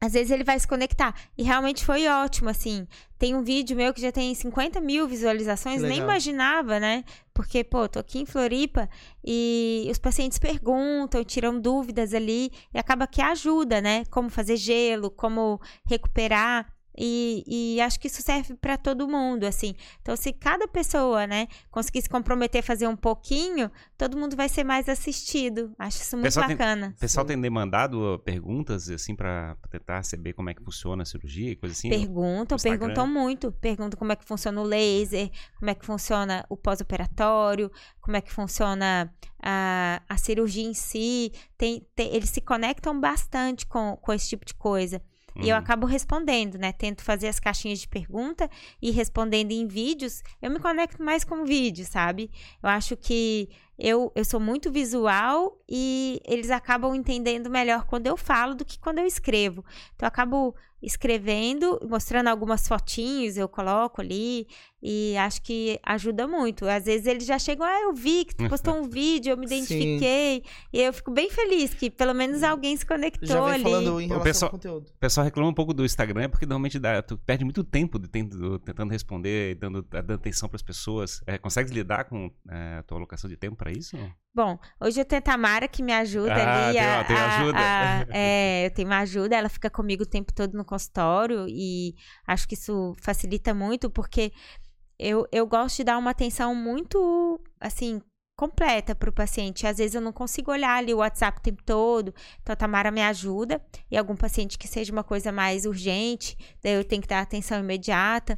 às vezes ele vai se conectar. E realmente foi ótimo, assim. Tem um vídeo meu que já tem 50 mil visualizações, nem imaginava, né? Porque, pô, tô aqui em Floripa e os pacientes perguntam, tiram dúvidas ali e acaba que ajuda, né? Como fazer gelo, como recuperar. E, e, acho que isso serve para todo mundo, assim. Então, se cada pessoa, né, conseguir se comprometer a fazer um pouquinho, todo mundo vai ser mais assistido. Acho isso muito pessoal bacana. O pessoal tem demandado perguntas, assim, para tentar saber como é que funciona a cirurgia e coisa assim? Perguntam, perguntam muito. Perguntam como é que funciona o laser, como é que funciona o pós-operatório, como é que funciona a, a cirurgia em si. Tem, tem, eles se conectam bastante com, com esse tipo de coisa. E eu uhum. acabo respondendo, né? Tento fazer as caixinhas de pergunta e respondendo em vídeos. Eu me conecto mais com vídeo, sabe? Eu acho que eu, eu sou muito visual e eles acabam entendendo melhor quando eu falo do que quando eu escrevo. Então, eu acabo escrevendo, mostrando algumas fotinhos, eu coloco ali e acho que ajuda muito. Às vezes eles já chegam, ah, eu vi que tu postou um vídeo, eu me identifiquei. Sim. E eu fico bem feliz que pelo menos alguém se conectou já vem ali. falando em relação o pessoal, ao conteúdo. O pessoal reclama um pouco do Instagram porque normalmente dá, tu perde muito tempo de tentando, tentando responder, dando, dando atenção para as pessoas. É, consegues lidar com é, a tua alocação de tempo para isso? Bom, hoje eu tenho a Tamara que me ajuda ah, ali. Tem, a, tem ajuda. A, a, é, eu tenho uma ajuda, ela fica comigo o tempo todo no consultório e acho que isso facilita muito, porque eu, eu gosto de dar uma atenção muito, assim, completa para o paciente. Às vezes eu não consigo olhar ali o WhatsApp o tempo todo, então a Tamara me ajuda. E algum paciente que seja uma coisa mais urgente, daí eu tenho que dar atenção imediata.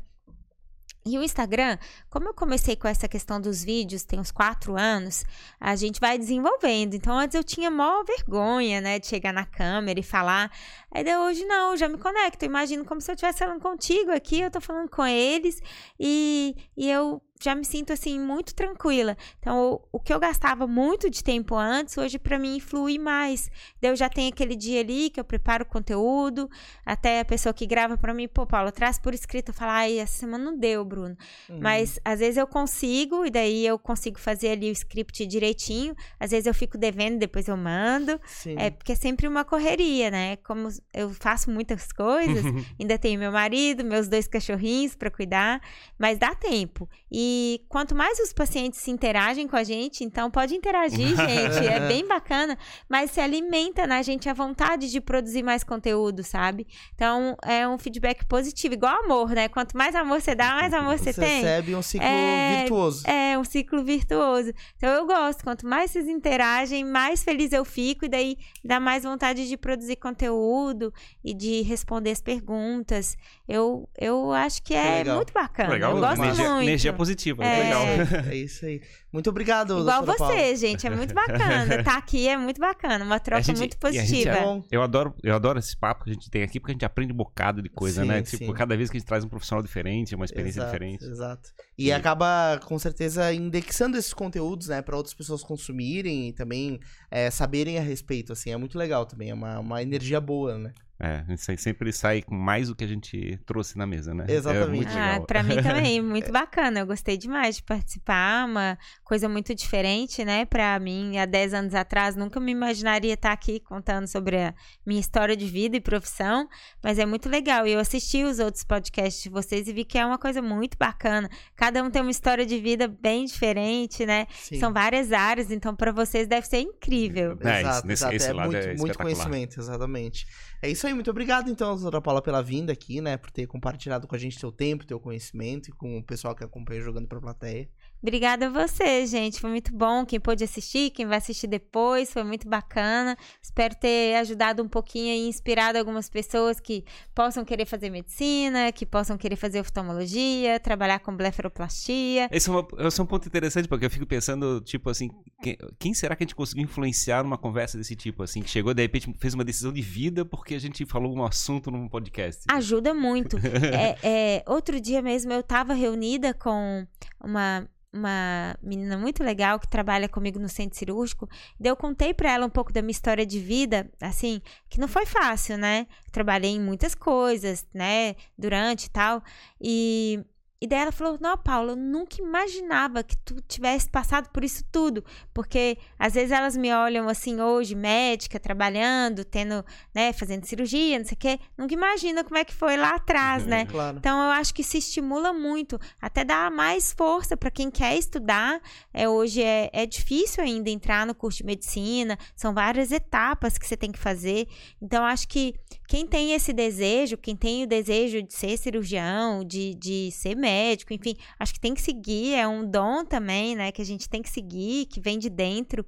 E o Instagram, como eu comecei com essa questão dos vídeos, tem uns quatro anos, a gente vai desenvolvendo. Então, antes eu tinha maior vergonha, né, de chegar na câmera e falar. Aí hoje não, já me conecto. Imagino como se eu estivesse falando contigo aqui, eu tô falando com eles e, e eu já me sinto assim muito tranquila. Então, o, o que eu gastava muito de tempo antes, hoje para mim flui mais. Eu já tenho aquele dia ali que eu preparo o conteúdo, até a pessoa que grava para mim, pô, Paulo, traz por escrito, falar, ai, essa semana não deu, Bruno. Uhum. Mas às vezes eu consigo e daí eu consigo fazer ali o script direitinho. Às vezes eu fico devendo, depois eu mando. Sim. É porque é sempre uma correria, né? Como eu faço muitas coisas, ainda tenho meu marido, meus dois cachorrinhos para cuidar, mas dá tempo. E e quanto mais os pacientes se interagem com a gente, então pode interagir, gente, é bem bacana, mas se alimenta na gente a vontade de produzir mais conteúdo, sabe? Então é um feedback positivo, igual amor, né? Quanto mais amor você dá, mais amor você, você tem. recebe um ciclo é, virtuoso. É, um ciclo virtuoso. Então eu gosto, quanto mais vocês interagem, mais feliz eu fico, e daí dá mais vontade de produzir conteúdo e de responder as perguntas. Eu, eu acho que é Legal. muito bacana. Legal, eu gosto energia, muito. Energia positiva, é, legal. É isso aí. Muito obrigado, Igual você, Paula. gente. É muito bacana. tá aqui é muito bacana. Uma troca gente, muito positiva. É, eu, adoro, eu adoro esse papo que a gente tem aqui, porque a gente aprende um bocado de coisa, sim, né? Tipo, sim. cada vez que a gente traz um profissional diferente, uma experiência exato, diferente. Exato. E, e, acaba, com certeza, indexando esses conteúdos, né? Para outras pessoas consumirem e também é, saberem a respeito, assim. É muito legal também. É uma, uma energia boa, né? É, a gente sempre sai com mais do que a gente trouxe na mesa, né? É Exatamente. É ah, pra mim também, muito bacana. Eu gostei demais de participar, uma coisa muito diferente, né? Pra mim, há 10 anos atrás, nunca me imaginaria estar aqui contando sobre a minha história de vida e profissão, mas é muito legal. E eu assisti os outros podcasts de vocês e vi que é uma coisa muito bacana. Cada um tem uma história de vida bem diferente, né? Sim. São várias áreas, então para vocês deve ser incrível. É, exato, exato. Esse, esse é muito, é muito conhecimento, exatamente. É isso aí, muito obrigado então, doutora Paula, pela vinda aqui, né? Por ter compartilhado com a gente seu tempo, teu conhecimento e com o pessoal que acompanha jogando pra plateia. Obrigada a você, gente. Foi muito bom. Quem pôde assistir, quem vai assistir depois, foi muito bacana. Espero ter ajudado um pouquinho e inspirado algumas pessoas que possam querer fazer medicina, que possam querer fazer oftalmologia, trabalhar com blefaroplastia. Esse é, uma, esse é um ponto interessante, porque eu fico pensando, tipo assim, quem, quem, será que a gente conseguiu influenciar numa conversa desse tipo, assim, que chegou, de repente, fez uma decisão de vida porque a gente falou um assunto num podcast? Ajuda muito. é, é, outro dia mesmo eu estava reunida com uma uma menina muito legal que trabalha comigo no centro cirúrgico. Daí eu contei para ela um pouco da minha história de vida, assim, que não foi fácil, né? Trabalhei em muitas coisas, né, durante e tal. E e daí ela falou: Não, Paula, eu nunca imaginava que tu tivesse passado por isso tudo. Porque às vezes elas me olham assim, hoje, médica, trabalhando, tendo, né, fazendo cirurgia, não sei o quê. Nunca imagina como é que foi lá atrás, uhum, né? Claro. Então eu acho que se estimula muito, até dá mais força para quem quer estudar. É, hoje é, é difícil ainda entrar no curso de medicina, são várias etapas que você tem que fazer. Então eu acho que quem tem esse desejo, quem tem o desejo de ser cirurgião, de, de ser médico, enfim, acho que tem que seguir, é um dom também, né, que a gente tem que seguir, que vem de dentro.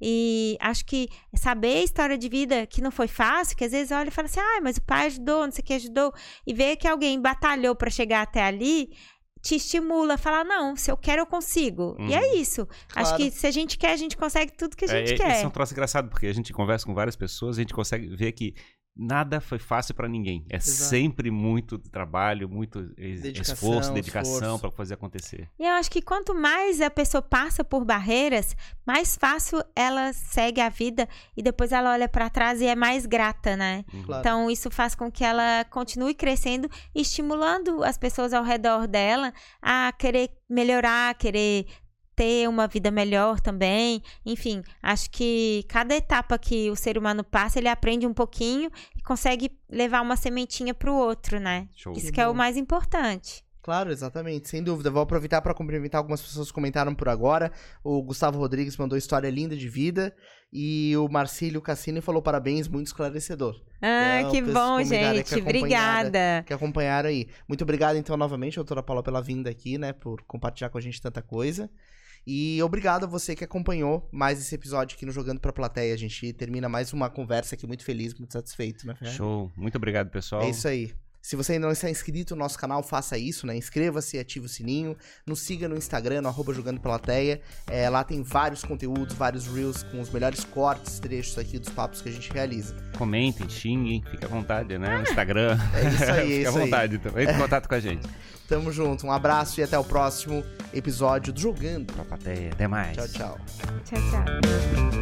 E acho que saber a história de vida que não foi fácil, que às vezes olha e fala assim: "Ah, mas o pai ajudou, não sei o que ajudou", e ver que alguém batalhou para chegar até ali, te estimula a falar, não, se eu quero, eu consigo. Uhum. E é uhum. isso. Claro. Acho que se a gente quer, a gente consegue tudo que a gente é, quer. Isso é um troço engraçado, porque a gente conversa com várias pessoas, a gente consegue ver que nada foi fácil para ninguém. É Exato. sempre muito trabalho, muito dedicação, esforço, dedicação para fazer acontecer. E eu acho que quanto mais a pessoa passa por barreiras, mais fácil ela segue a vida e depois ela olha para trás e é mais grata, né? Uhum. Claro. Então isso faz com que ela continue crescendo, estimulando as pessoas ao redor dela a querer melhorar, querer ter uma vida melhor também. Enfim, acho que cada etapa que o ser humano passa, ele aprende um pouquinho e consegue levar uma sementinha para o outro, né? Show. Isso que, é o mais importante. Claro, exatamente, sem dúvida. Vou aproveitar para cumprimentar algumas pessoas que comentaram por agora. O Gustavo Rodrigues mandou história linda de vida. E o Marcílio Cassini falou parabéns, muito esclarecedor. Ah, então, que bom, gente. Que Obrigada. Que acompanharam aí. Muito obrigado, então, novamente, doutora Paula, pela vinda aqui, né? Por compartilhar com a gente tanta coisa. E obrigado a você que acompanhou mais esse episódio aqui no Jogando Pra Plateia. A gente termina mais uma conversa aqui muito feliz, muito satisfeito, né, Show. Muito obrigado, pessoal. É isso aí. Se você ainda não está inscrito no nosso canal, faça isso, né? Inscreva-se, ative o sininho. Nos siga no Instagram, no arroba Jogando Plateia. É, lá tem vários conteúdos, vários reels com os melhores cortes, trechos aqui dos papos que a gente realiza. Comentem, xinguem, fique à vontade, né? No Instagram. É isso aí, é Fique à isso aí. vontade também. Entre em contato com a gente. Tamo junto, um abraço e até o próximo episódio do Jogando. Pra plateia. Até mais. Tchau, tchau. Tchau, tchau.